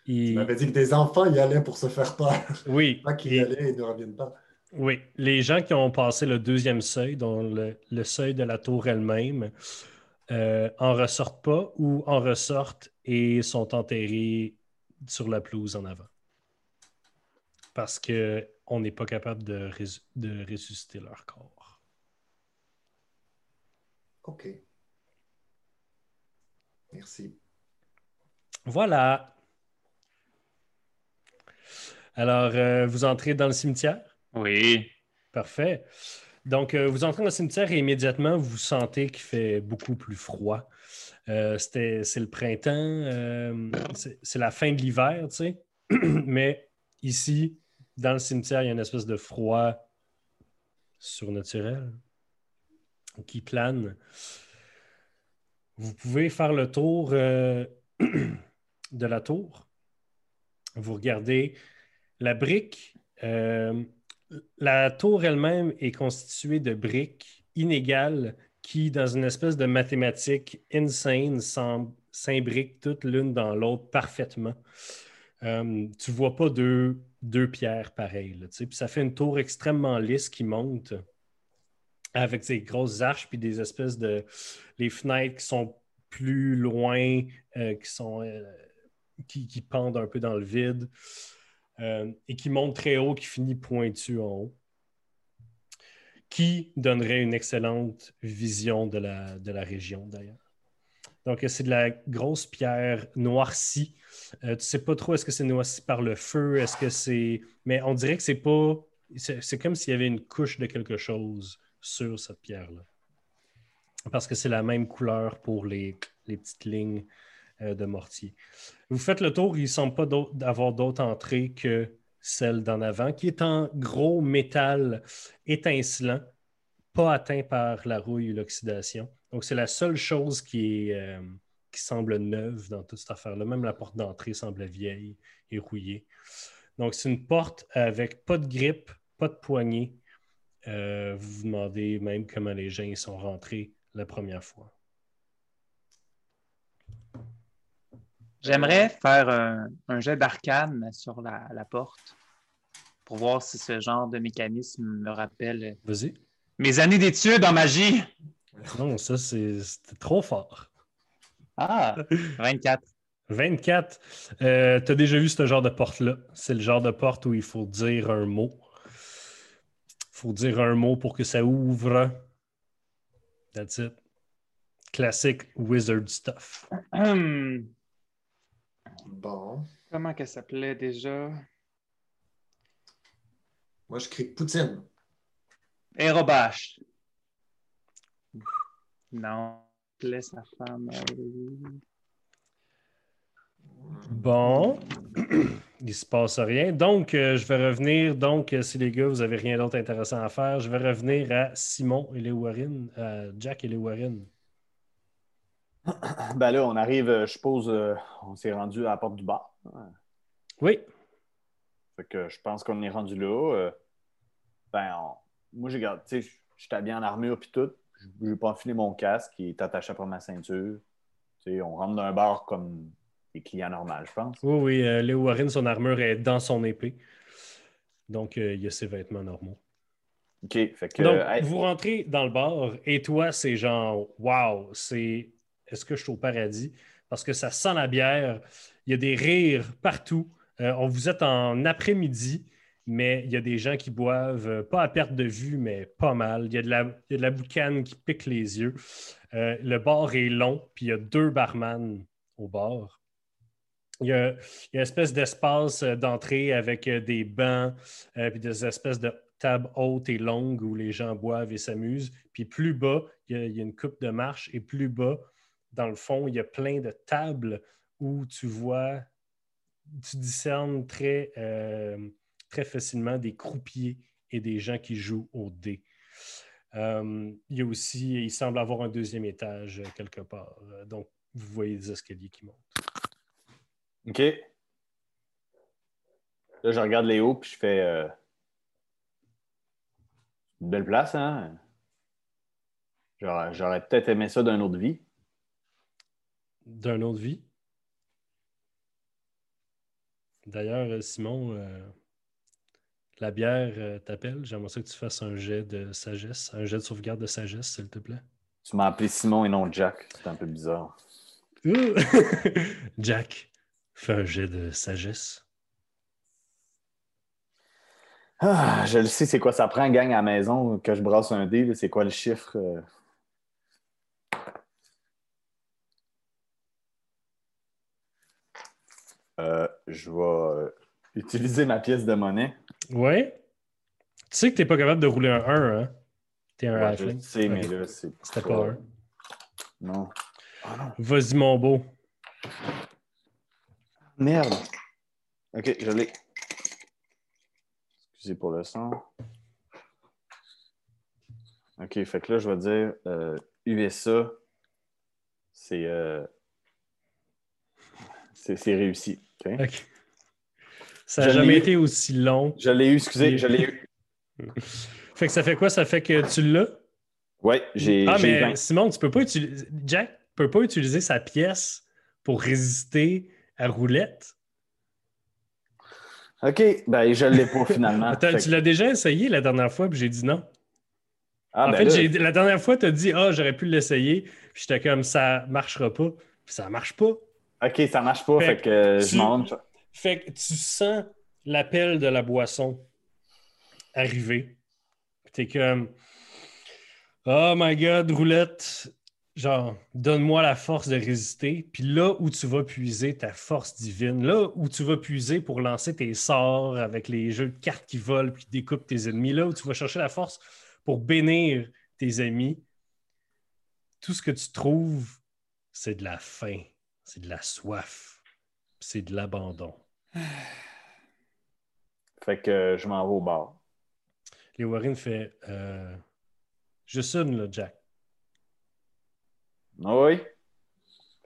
Tu m'avais dit que des enfants y allaient pour se faire peur. <laughs> oui, Pas qu'ils y allaient et ne reviennent pas. oui, les gens qui ont passé le deuxième seuil, dont le, le seuil de la tour elle-même, euh, en ressortent pas ou en ressortent et sont enterrés sur la pelouse en avant. Parce que on n'est pas capable de, rés- de ressusciter leur corps. OK. Merci. Voilà. Alors, euh, vous entrez dans le cimetière? Oui. Parfait. Donc, euh, vous entrez dans le cimetière et immédiatement, vous sentez qu'il fait beaucoup plus froid. Euh, c'était- c'est le printemps, euh, c'est c'est la fin de l'hiver, tu sais. <clears throat> Mais ici, dans le cimetière, il y a une espèce de froid surnaturel qui plane. Vous pouvez faire le tour euh, <clears throat> de la tour. Vous regardez la brique. euh, la tour elle-même est constituée de briques inégales qui, dans une espèce de mathématique insane, s'imbriquent toutes l'une dans l'autre parfaitement. Euh, tu vois pas deux, deux pierres pareilles. Puis ça fait une tour extrêmement lisse qui monte avec des grosses arches puis des espèces de... Les fenêtres qui sont plus loin, euh, qui sont... euh, qui, qui pendent un peu dans le vide euh, et qui monte très haut, qui finit pointu en haut, qui donnerait une excellente vision de la, de la région d'ailleurs. Donc, c'est de la grosse pierre noircie. Euh, tu ne sais pas trop est-ce que c'est noirci par le feu, est-ce que c'est. Mais on dirait que c'est pas. C'est comme s'il y avait une couche de quelque chose sur cette pierre-là. Parce que c'est la même couleur pour les, petites lignes euh, de mortier. Vous faites le tour, il ne semble pas d'avoir d'autre entrée que celle d'en avant, qui est en gros métal étincelant, pas atteint par la rouille ou l'oxydation. Donc, c'est la seule chose qui, est, euh, qui semble neuve dans toute cette affaire-là. Même la porte d'entrée semble vieille et rouillée. Donc, c'est une porte avec pas de grippe, pas de poignée. Euh, vous vous demandez même comment les gens y sont rentrés la première fois. J'aimerais faire un, un jet d'arcane sur la, la porte pour voir si ce genre de mécanisme me rappelle mes années d'études en magie. Non, ça, c'est c'était trop fort. Ah, 24. 24. Euh, tu as déjà vu ce genre de porte-là? C'est le genre de porte où il faut dire un mot. Il faut dire un mot pour que ça ouvre. That's it. Classique wizard stuff. Hum, <clears throat> Bon. comment qu'elle s'appelait déjà? Moi, je crie Poutine. Aérobache. Non. Laisse sa femme. euh, Bon. <clears throat> Il se passe rien. Donc, euh, je vais revenir. Donc, euh, si les gars, vous n'avez rien d'autre intéressant à faire, je vais revenir à Simon et les Warren, à Jack et les Warren. <clears throat> Ben là, on arrive, euh, je suppose, euh, on s'est rendu à la porte du bar. Oui. Fait que je pense qu'on est rendu là. euh, ben, on- moi, j'ai gardé, tu sais, je suis habillé en armure puis tout. Je n'ai pas enfilé mon casque qui est attaché après ma ceinture. Tu sais, on rentre dans un bar comme des clients normaux, je pense. Oui, oui. euh, les Warren, son armure est dans son épée. Donc, euh, il y a ses vêtements normaux. OK, fait que... Donc, hey, vous rentrez dans le bar et toi, c'est genre, wow, c'est est-ce que je suis au paradis? Parce que ça sent la bière, il y a des rires partout. Euh, on vous êtes en après-midi, mais il y a des gens qui boivent, euh, pas à perte de vue, mais pas mal. Il y a de la, boucane qui pique les yeux. Euh, le bar est long, puis il y a deux barman au bar. Il y a, une espèce d'espace euh, d'entrée avec des bancs, puis des espèces de tables hautes et longues où les gens boivent et s'amusent. Puis plus bas, il y, a, une coupe de marche et plus bas, dans le fond, il y a plein de tables où tu vois, tu discernes très, très facilement des croupiers et des gens qui jouent au dé. Euh, il y a aussi, il semble avoir un deuxième étage euh, quelque part. Euh, donc, vous voyez des escaliers qui montent. OK. Là, je regarde les hauts puis je fais... euh, Une belle place, hein? J'aurais, peut-être aimé ça d'une autre vie. D'un autre vie. D'ailleurs, Simon, euh, la bière euh, t'appelle. J'aimerais ça que tu fasses un jet de sagesse, un jet de sauvegarde de sagesse, s'il te plaît. Tu m'as appelé Simon et non Jack. C'est un peu bizarre. <laughs> Jack, fais un jet de sagesse. Ah, je le sais, c'est quoi? Ça prend, gang, à la maison, que je brasse un dé. C'est quoi le chiffre? euh? Euh, je vais utiliser ma pièce de monnaie. Ouais. Tu sais que t'es pas capable de rouler un 1, hein? T'es un Ouais, je sais, mais là, c'est. C'était pas un. Non. Ah non. Vas-y, mon beau. Merde. Ok, je l'ai. Excusez pour le son. Ok, fait que là, je vais dire euh, USA, c'est euh, c'est c'est réussi. ok? Ok. Ça n'a jamais eu. été aussi long. Je l'ai eu, excusez, je l'ai eu. <laughs> Fait que ça fait quoi? Ça fait que tu l'as? Ouais, j'ai. Ah, mais 20. Simon, tu peux pas utiliser. Jack peut pas utiliser sa pièce pour résister à roulette? Ok, ben je l'ai pas finalement. <laughs> Attends, tu que- l'as déjà essayé la dernière fois, puis j'ai dit non. Ah, en ben fait, j'ai- la dernière fois, tu as dit Ah, j'aurais pu l'essayer. Puis j'étais comme ça marchera pas. Puis ça marche pas. Ok, ça marche pas, Fait fait, que tu- je vais. Fait que tu sens l'appel de la boisson arriver. T'es comme Oh my god, roulette. Genre, donne-moi la force de résister. Puis là où tu vas puiser ta force divine, là où tu vas puiser pour lancer tes sorts avec les jeux de cartes qui volent puis qui découpent tes ennemis, là où tu vas chercher la force pour bénir tes amis, tout ce que tu trouves, c'est de la faim, c'est de la soif, c'est de l'abandon. <sighs> Fait que euh, je m'en vais au bar. Les Warren fait euh, Juste une, là, Jack. Ah Oui.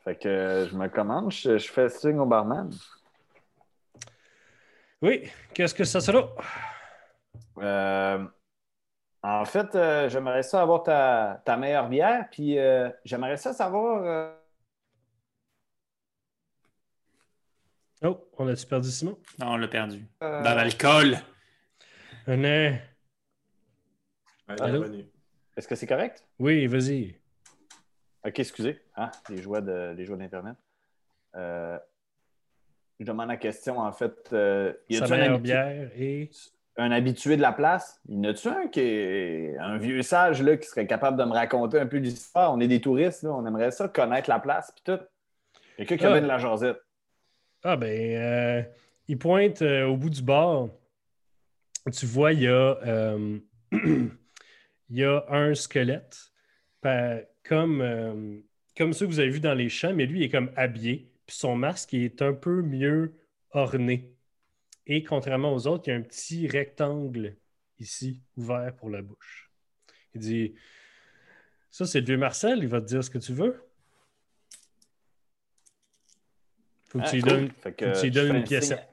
Fait que euh, je me commande, je, je fais signe au barman. Oui, qu'est-ce que ça sera? Euh, en fait, euh, j'aimerais ça avoir ta, ta meilleure bière, puis j'aimerais ça savoir. Oh, on a-tu perdu Simon? Non, on l'a perdu. euh, Dans l'alcool. Un nain. Ouais, Allô? revenu. Est-ce que c'est correct? Oui, vas-y. Ok, excusez. Ah, les joies de les joies d'Internet. Euh, je demande la question, en fait. euh, y a-tu un, bière et. un habitué de la place? Y en a-tu un qui est un vieux sage là, qui serait capable de me raconter un peu l'histoire? On est des touristes, là, on aimerait ça, connaître la place, puis tout. Quelqu'un qui a Ah. de la jasette. Ah, ben, euh, il pointe euh, au bout du bar. Tu vois, il y a, euh, <clears throat> il y a un squelette, comme, ceux que vous avez vus dans les champs, mais lui, est comme habillé, puis son masque est un peu mieux orné. Et contrairement aux autres, il y a un petit rectangle ici, ouvert pour la bouche. Il dit Ça, c'est le vieux Marcel, il va te dire ce que tu veux. Faut que Ah, tu lui cool. donnes, Fait faut que tu lui donnes une un signe. piécette.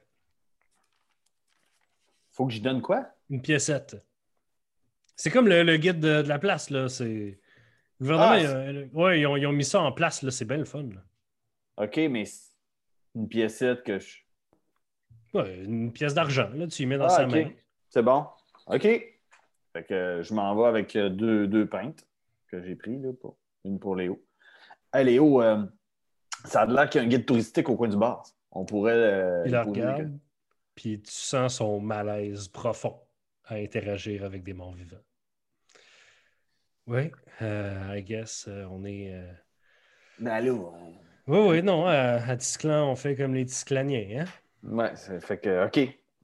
Faut que je donne quoi? Une piécette. C'est comme le, le guide de, de la place, là. C'est. Le gouvernement, Ah, il ouais, ils ont, ils ont mis ça en place, là. C'est bien le fun, là. OK, mais une piécette que je. Ouais, une pièce d'argent, là. Tu y mets dans Ah, sa main. C'est bon. OK. Fait que euh, je m'en vais avec euh, deux, deux pintes que j'ai pris, là, pour, une pour Léo. Hey, Léo, euh, ça a l'air qu'il y a un guide touristique au coin du bar. On pourrait. euh, Il la regarde, puis tu sens son malaise profond à interagir avec des morts vivants. Oui, euh, I guess, euh, on est. euh, Ben là, on- Oui, oui, non, à, à Tisclan, on fait comme les Tisclaniens, hein? Ouais, ça fait que. OK.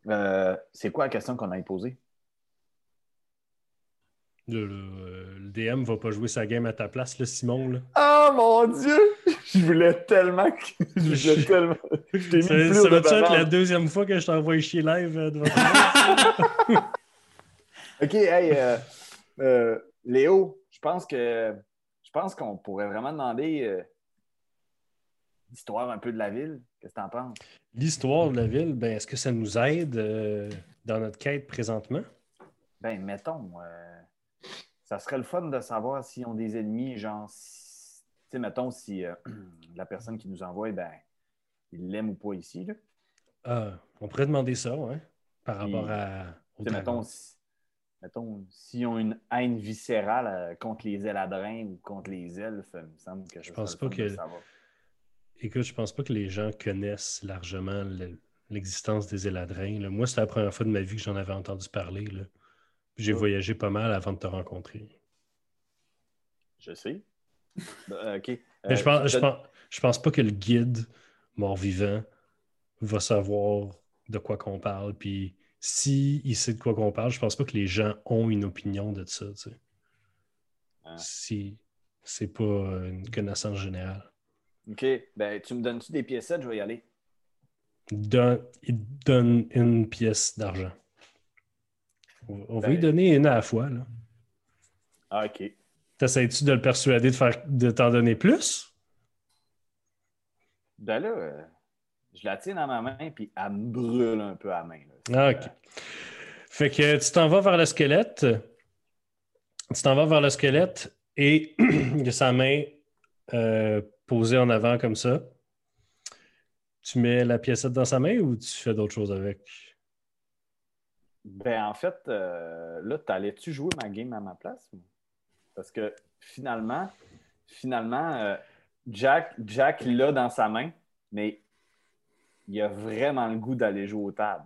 Euh, c'est quoi la question qu'on a posée? Le, le- le DM va pas jouer sa game à ta place, le Simon, là. Oh mon Dieu! Je voulais tellement. que- <laughs> Je voulais tellement. Je t'ai mis Ça, va-tu être la deuxième fois que je t'envoie chier live euh, devant toi? <laughs> OK, hey, euh, euh, Léo, je pense que je pense qu'on pourrait vraiment demander euh, l'histoire un peu de la ville. Qu'est-ce que tu en penses? L'histoire de la ville, ben, est-ce que ça nous aide euh, dans notre quête présentement? Ben, mettons, euh, ça serait le fun de savoir s'ils ont des ennemis, genre, si- sais, mettons, si euh, <clears throat> la personne qui nous envoie, ben, il l'aime ou pas ici, là. Ah, on pourrait demander ça, ouais, par Puis, rapport à. au Tu sais, dragon. mettons, si- mettons, s'ils ont une haine viscérale euh, contre les éladrins ou contre les elfes, il me semble que Je pense pas que-. Écoute, je pense pas que les gens connaissent largement le- l'existence des éladrins. là. Moi, c'est la première fois de ma vie que j'en avais entendu parler. J'ai Ouais. voyagé pas mal avant de te rencontrer. Je sais. Ben, OK. Mais Euh, je, pense, je, pense, je pense pas que le guide mort-vivant va savoir de quoi qu'on parle. Puis si il sait de quoi qu'on parle, je pense pas que les gens ont une opinion de ça. tu sais. Ah. Si c'est pas une connaissance générale. OK. Ben, tu me donnes-tu des piécettes? Je vais y aller. Il donne, il donne une pièce d'argent. On, on va Ben- lui donner une à la fois. Là. Ah, OK. T'essayes-tu de le persuader de, faire, de t'en donner plus? Ben là, euh, je la tiens dans ma main, puis elle me brûle un peu à la main. là. Ah, ok. Fait que tu t'en vas vers le squelette. Tu t'en vas vers le squelette et <clears throat> il a sa main euh, posée en avant comme ça. Tu mets la piécette dans sa main ou tu fais d'autres choses avec? Ben, en fait, euh, là, t'allais-tu jouer ma game à ma place? ou? Parce que finalement, finalement, euh, Jack, Jack l'a dans sa main, mais il a vraiment le goût d'aller jouer aux tables.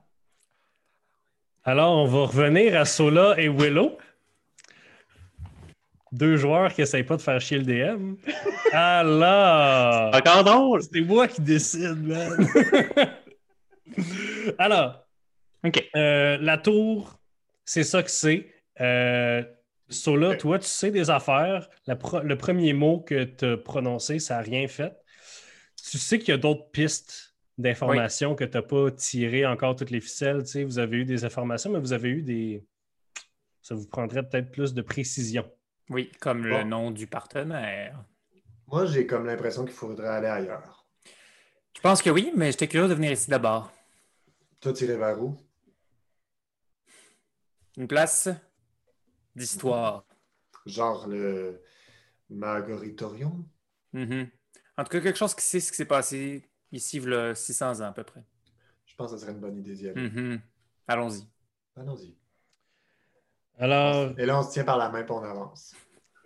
Alors, on va revenir à Sola et Willow. Deux joueurs qui n'essayent pas de faire chier le DM. Alors, Encore drôle! c'est moi qui décide, man. <laughs> Alors, OK. Euh, la tour, c'est ça que c'est. Euh, Sola, toi, tu sais des affaires. La pro- le premier mot que tu as prononcé, ça n'a rien fait. Tu sais qu'il y a d'autres pistes d'informations que tu n'as pas tiré encore toutes les ficelles. Tu sais, vous avez eu des informations, mais vous avez eu des. Ça vous prendrait peut-être plus de précision. Oui, comme le nom du partenaire. Moi, j'ai comme l'impression qu'il faudrait aller ailleurs. Je pense que oui, mais j'étais curieux de venir ici d'abord. Toi, tiré vers où? Une place? D'histoire. Genre le Margoritorium? Mhm. En tout cas, quelque chose qui sait ce qui s'est passé ici, il y a 600 ans à peu près. Je pense que ce serait une bonne idée d'y aller. Mhm. Allons-y. Allons-y. Alors, Et là, on se tient par la main et on avance. <laughs>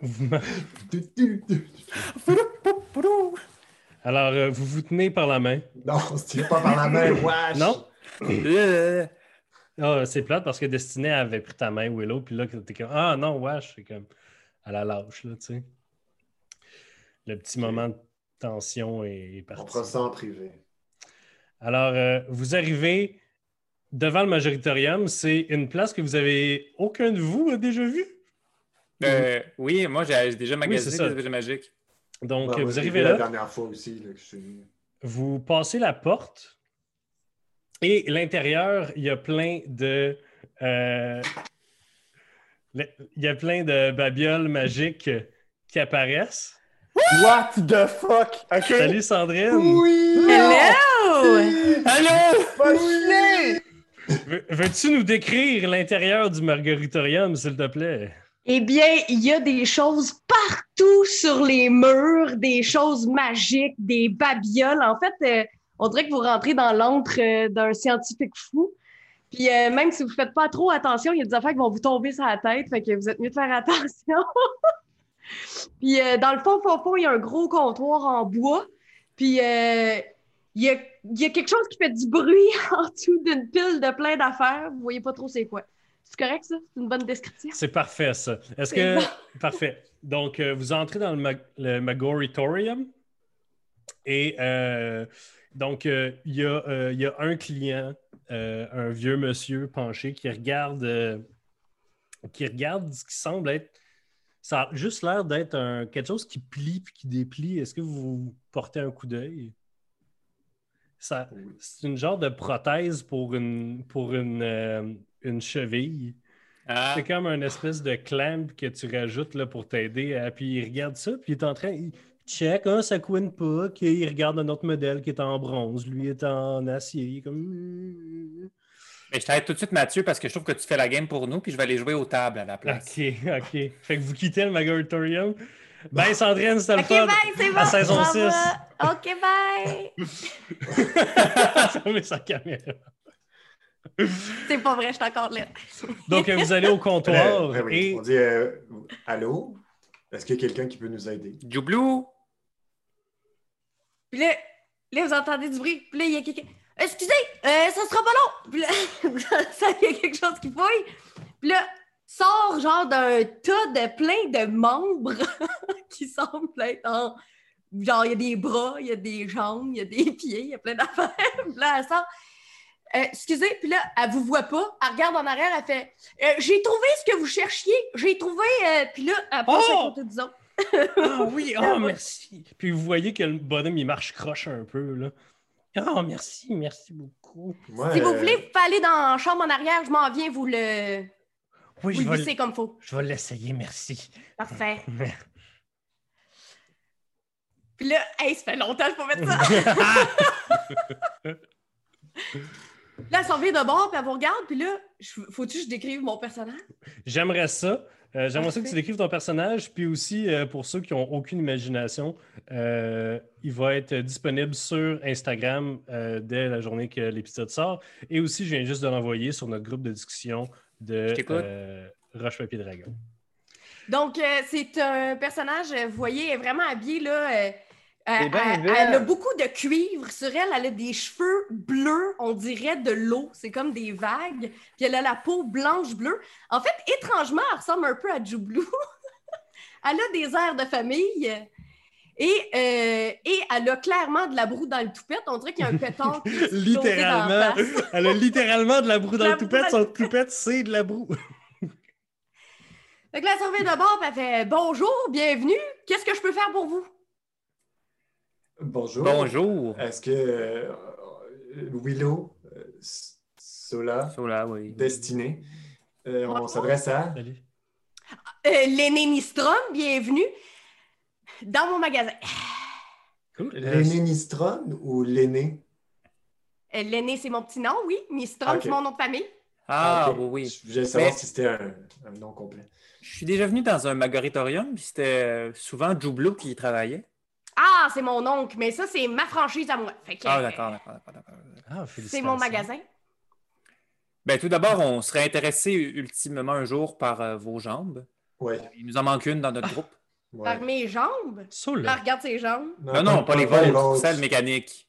alors euh, vous vous tenez par la main? Non, on se tient pas par la main, <laughs> wesh! Non? <clears throat> Ah, c'est plate parce que Destiné avait pris ta main, Willow, puis là, t'es comme Ah non, wesh, c'est comme à la lâche, là, tu sais. Le petit moment de tension est, est On parti. fera ça en privé. Alors, euh, vous arrivez devant le majoritorium. C'est une place que vous avez aucun de vous a déjà vue? euh, oui, moi j'ai déjà magasiné ça. des objets magiques. Donc, Ouais, moi, vous arrivez vu là. la dernière fois aussi là, que je suis venu. Vous passez la porte et l'intérieur, il y a plein de. euh, il y a plein de babioles magiques qui apparaissent. What the fuck? Salut Sandrine! Oui! Hello! Chier! Veux- Veux-tu nous décrire l'intérieur du Margaritorium, s'il te plaît? Eh bien, il y a des choses partout sur les murs, des choses magiques, des babioles. En fait, euh, on dirait que vous rentrez dans l'antre euh, d'un scientifique fou. Puis euh, même si vous faites pas trop attention, il y a des affaires qui vont vous tomber sur la tête, fait que vous êtes mieux de faire attention. <laughs> Puis euh, dans le fond, fond, fond, il y a un gros comptoir en bois. Puis il y, a, il y a quelque chose qui fait du bruit <laughs> en dessous d'une pile de plein d'affaires. Vous voyez pas trop c'est quoi. C'est correct, ça? C'est une bonne description? C'est parfait, ça. Est-ce que. bon. <laughs> Parfait. Donc, euh, vous entrez dans le, mag- le Magoritorium et euh, donc, euh, il y, a, euh, il y a un client, euh, un vieux monsieur penché qui regarde, qui regarde ce qui semble être. Ça a juste l'air d'être un, quelque chose qui plie puis qui déplie. Est-ce que vous portez un coup d'œil? Ça, c'est une genre de prothèse pour une, pour une, une cheville. Ah, C'est comme un espèce de clamp que tu rajoutes là, pour t'aider. Puis il regarde ça, puis il est en train. Il check, hein, ça couine pas. Puis il regarde un autre modèle qui est en bronze. Lui est en acier. Comme. Mais je t'arrête tout de suite, Mathieu, parce que je trouve que tu fais la game pour nous, puis je vais aller jouer aux tables à la place. Ok, ok. Fait que vous quittez le Magoritorium. Ben, Sandrine, c'était le Ok, fun. bye, c'est bon. À saison ça 6. va. Ok, bye. Fermez sa caméra. C'est pas vrai, je suis encore là. Donc, vous allez au comptoir Euh, oui. et On dit euh, Allô? Est-ce qu'il y a quelqu'un qui peut nous aider? Joublou! Puis là, là, vous entendez du bruit. Puis là, il y a quelqu'un. Excusez, euh, ça sera pas long. Puis là, <laughs> ça, il y a quelque chose qui fouille. Puis là, sort genre d'un tas de plein de membres <laughs> qui semblent être en. Genre, il y a des bras, il y a des jambes, il y a des <laughs> pieds, il y a plein d'affaires. Puis là, elle sort. Euh, excusez, puis là, elle vous voit pas. Elle regarde en arrière, elle fait Euh, J'ai trouvé ce que vous cherchiez. J'ai trouvé. euh, Puis là, elle passe Oh! à côté du autres. Ah oui, <laughs> oh merci. Puis vous voyez que le bonhomme, il marche croche un peu, là. Oh, merci, merci beaucoup. Si vous voulez, vous pouvez aller dans la chambre en arrière, je m'en viens vous le, Oui, vous je le vais, comme faut. je vais l'essayer, merci. Parfait. <laughs> Puis là, hey, ça fait longtemps que je peux mettre ça. <laughs> là, elle s'en vient de bord, puis elle vous regarde, puis là, faut-tu que je décrive mon personnage? J'aimerais ça. Euh, J'aimerais ça que tu décrives ton personnage, puis aussi euh, pour ceux qui n'ont aucune imagination, euh, il va être disponible sur Instagram euh, dès la journée que l'épisode sort. Et aussi, je viens juste de l'envoyer sur notre groupe de discussion de euh, Roche Papier Dragon. Donc, euh, c'est un personnage, vous voyez, vraiment habillée, là. Euh, Elle a beaucoup de cuivre sur elle. Elle a des cheveux bleus, on dirait de l'eau. C'est comme des vagues. Puis elle a la peau blanche-bleue. En fait, étrangement, elle ressemble un peu à Joublou. <laughs> elle a des airs de famille. Et, euh, et elle a clairement de la broue dans le toupette. On dirait qu'il y a un pétard qui est explosé dans littéralement, la elle a littéralement de la broue <laughs> dans La le toupette. Son toupette, c'est de la broue. <laughs> Fait que là, elle de bord, elle fait Bonjour, bienvenue. Qu'est-ce que je peux faire pour vous? Bonjour. Bonjour! Est-ce que euh, Willow, euh, Sola, Sola, oui. Destinée, euh, on s'adresse à? Salut. Euh, L'aîné Nistrom, bienvenue dans mon magasin. Cool. L'aîné Nistron ou l'aîné? Euh, L'aîné, c'est mon petit nom, oui. Nistrom, Ok. c'est mon nom de famille. Ah, ok. oui, oui. Je voulais savoir Mais- si c'était un, un nom complet. Je suis déjà venu dans un magoritorium, puis c'était souvent Joublou qui y travaillait. Ah, c'est mon oncle, mais ça, c'est ma franchise à moi. Fait que, Ah, euh, d'accord, d'accord, d'accord. d'accord. Ah, C'est mon magasin. Ben, tout d'abord, on serait intéressé ultimement un jour par euh, vos jambes. Oui. Il nous en manque une dans notre groupe. Ouais. Par mes jambes? Ça, Là, là. regarde ses jambes. Non, non, pas les vôtres, celles mécaniques.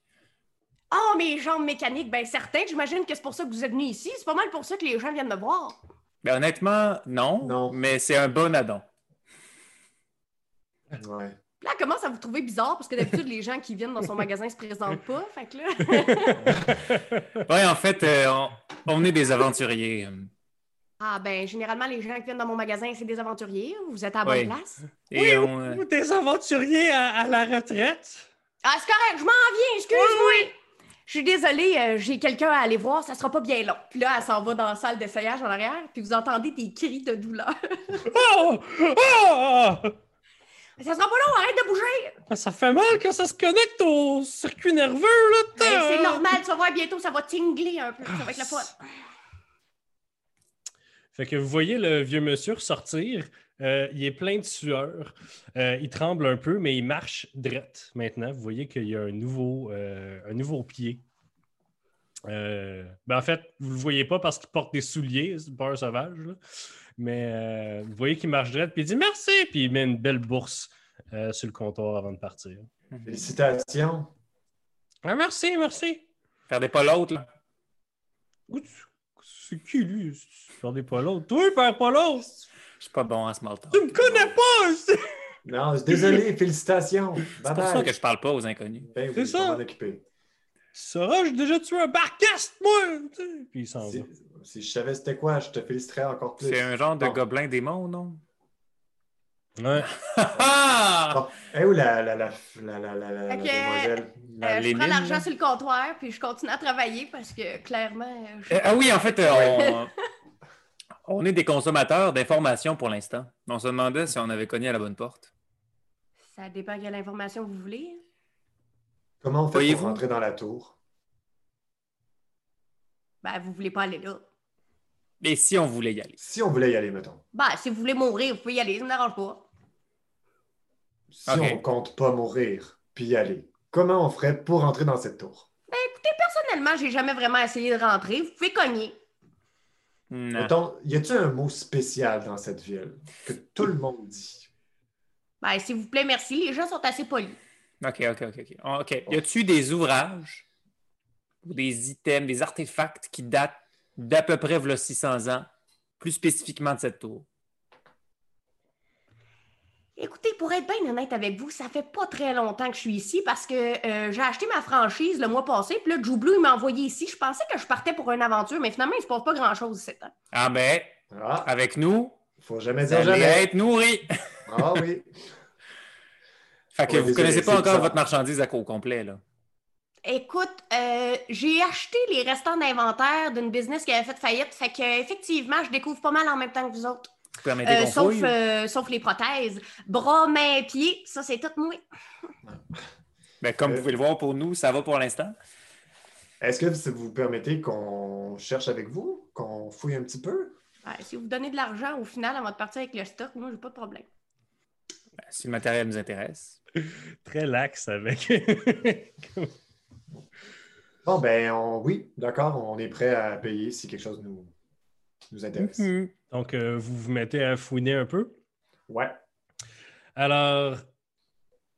Ah, mes jambes mécaniques, ben certain. J'imagine que c'est pour ça que vous êtes venus ici. C'est pas mal pour ça que les gens viennent me voir. Ben, honnêtement, non, Non. mais c'est un bon addon. Ouais. Là, elle commence à vous trouver bizarre parce que d'habitude, les gens qui viennent dans son magasin se présentent pas. Fait que là. <laughs> Oui, en fait, euh, on, on est des aventuriers. Ah, ben, généralement, les gens qui viennent dans mon magasin, c'est des aventuriers. Vous êtes à la Oui. bonne place. Et Oui, on, euh, ou des aventuriers à, à la retraite. Ah, c'est correct, je m'en viens, excuse-moi. Je suis désolée, euh, j'ai quelqu'un à aller voir, ça sera pas bien long. Puis là, elle s'en va dans la salle d'essayage en arrière, puis vous entendez des cris de douleur. Oh! Oh! Ça sera pas long, arrête de bouger. Ça fait mal quand ça se connecte au circuit nerveux, là. Ben, c'est normal, tu vas voir bientôt, ça va tingler un peu, ça va être la fun. Fait que vous voyez le vieux monsieur ressortir. euh, il est plein de sueur. Euh, il tremble un peu, mais il marche drette maintenant. Vous voyez qu'il y a un nouveau, euh, un nouveau pied. Ben en fait, vous ne le voyez pas parce qu'il porte des souliers, c'est pas un sauvage. là. Mais euh, vous voyez qu'il marche drette, puis il dit merci, puis il met une belle bourse euh, sur le comptoir avant de partir. Félicitations. Ah, merci, merci. perdez pas l'autre. là. Ouh, C'est qui lui? Tu perdais pas l'autre. Toi, perds pas l'autre. Je suis pas bon en small talk. Tu me connais pas! Non, désolé, félicitations. <laughs> C'est pour ça que je parle pas aux inconnus. Ben oui, C'est je ça. j'ai déjà tué un barcast, moi! Puis il s'en va. Si, je savais c'était quoi, je te féliciterais encore plus. C'est un genre de gobelin démon, non? Ouais. Ah! <laughs> Bon. Eh où la, la, la, la, la, la, la Fait que, demoiselle? La Euh, je prends l'argent sur le comptoir, puis je continue à travailler parce que clairement. euh, je- Euh, ah oui, en fait, on, on est des consommateurs d'informations pour l'instant. On se demandait si on avait cogné à la bonne porte. Ça dépend quelle information vous voulez. Comment on fait pour rentrer dans la tour? Ben, vous voulez pas aller là. Et si on voulait y aller? Si on voulait y aller, mettons. Ben, si vous voulez mourir, vous pouvez y aller, ça me dérange pas. Si Ok. on compte pas mourir, puis y aller, comment on ferait pour entrer dans cette tour? Ben, écoutez, personnellement, j'ai jamais vraiment essayé de rentrer. Vous pouvez cogner. Non. Mettons, y a-t-il un mot spécial dans cette ville que tout le monde dit? Ben, s'il vous plaît, merci. Les gens sont assez polis. OK, OK, OK. OK. OK. Y a-tu des ouvrages ou des items, des artefacts qui datent d'à peu près v'là 600 ans, plus spécifiquement de cette tour? Écoutez, pour être bien honnête avec vous, ça fait pas très longtemps que je suis ici parce que euh, j'ai acheté ma franchise le mois passé, puis là, Joe Blue, il m'a envoyé ici. Je pensais que je partais pour une aventure, mais finalement, il se passe pas grand-chose ici. hein. Ah ben, Ah, avec nous, faut jamais dire être nourris. Ah oui. <laughs> Fait que Ouais, vous désolé, connaissez pas encore votre marchandise à au complet, là. Écoute, euh, j'ai acheté les restants d'inventaire d'une business qui avait fait faillite, fait que effectivement, je découvre pas mal en même temps que vous autres. Vous permettez Euh, sauf, euh, sauf les prothèses. Bras, mains, pieds, ça c'est tout moi. <laughs> Ben, comme Euh, vous pouvez le voir pour nous, ça va pour l'instant. Est-ce que vous permettez qu'on cherche avec vous? Qu'on fouille un petit peu? Ouais, si vous donnez de l'argent au final avant de partir avec le stock, moi j'ai pas de problème. Ben, si le matériel nous intéresse. <laughs> Très lax avec. <laughs> Bon, ben, on- oui, d'accord, on est prêt à payer si quelque chose nous, nous intéresse. Mhm. Donc, euh, vous vous mettez à fouiner un peu? Ouais. Alors,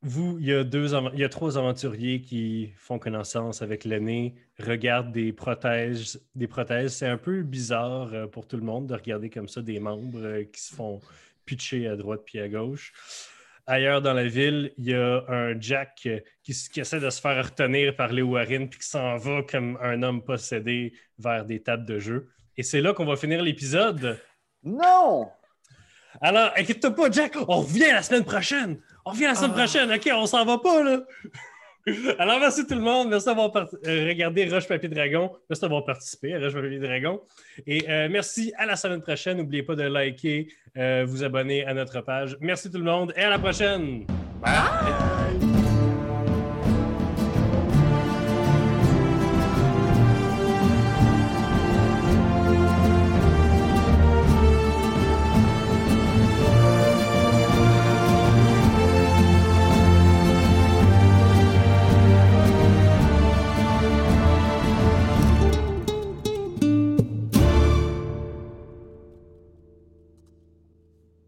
vous, il y, a deux, il y a trois aventuriers qui font connaissance avec l'aîné, regardent des prothèses. Des prothèses. C'est un peu bizarre euh, pour tout le monde de regarder comme ça des membres euh, qui se font pitcher à droite puis à gauche. Ailleurs dans la ville, il y a un Jack qui essaie de se faire retenir par les Warren puis qui s'en va comme un homme possédé vers des tables de jeu. Et c'est là qu'on va finir l'épisode. Non! Alors, inquiète-toi pas, Jack, on revient la semaine prochaine. On revient la semaine Ah. prochaine, OK? On s'en va pas, là. <laughs> Alors, merci tout le monde. Merci d'avoir part- euh, regardé Roche Papier Dragon. Merci d'avoir participé à Roche Papier Dragon. Et euh, merci à la semaine prochaine. N'oubliez pas de liker, euh, vous abonner à notre page. Merci tout le monde et à la prochaine. Bye.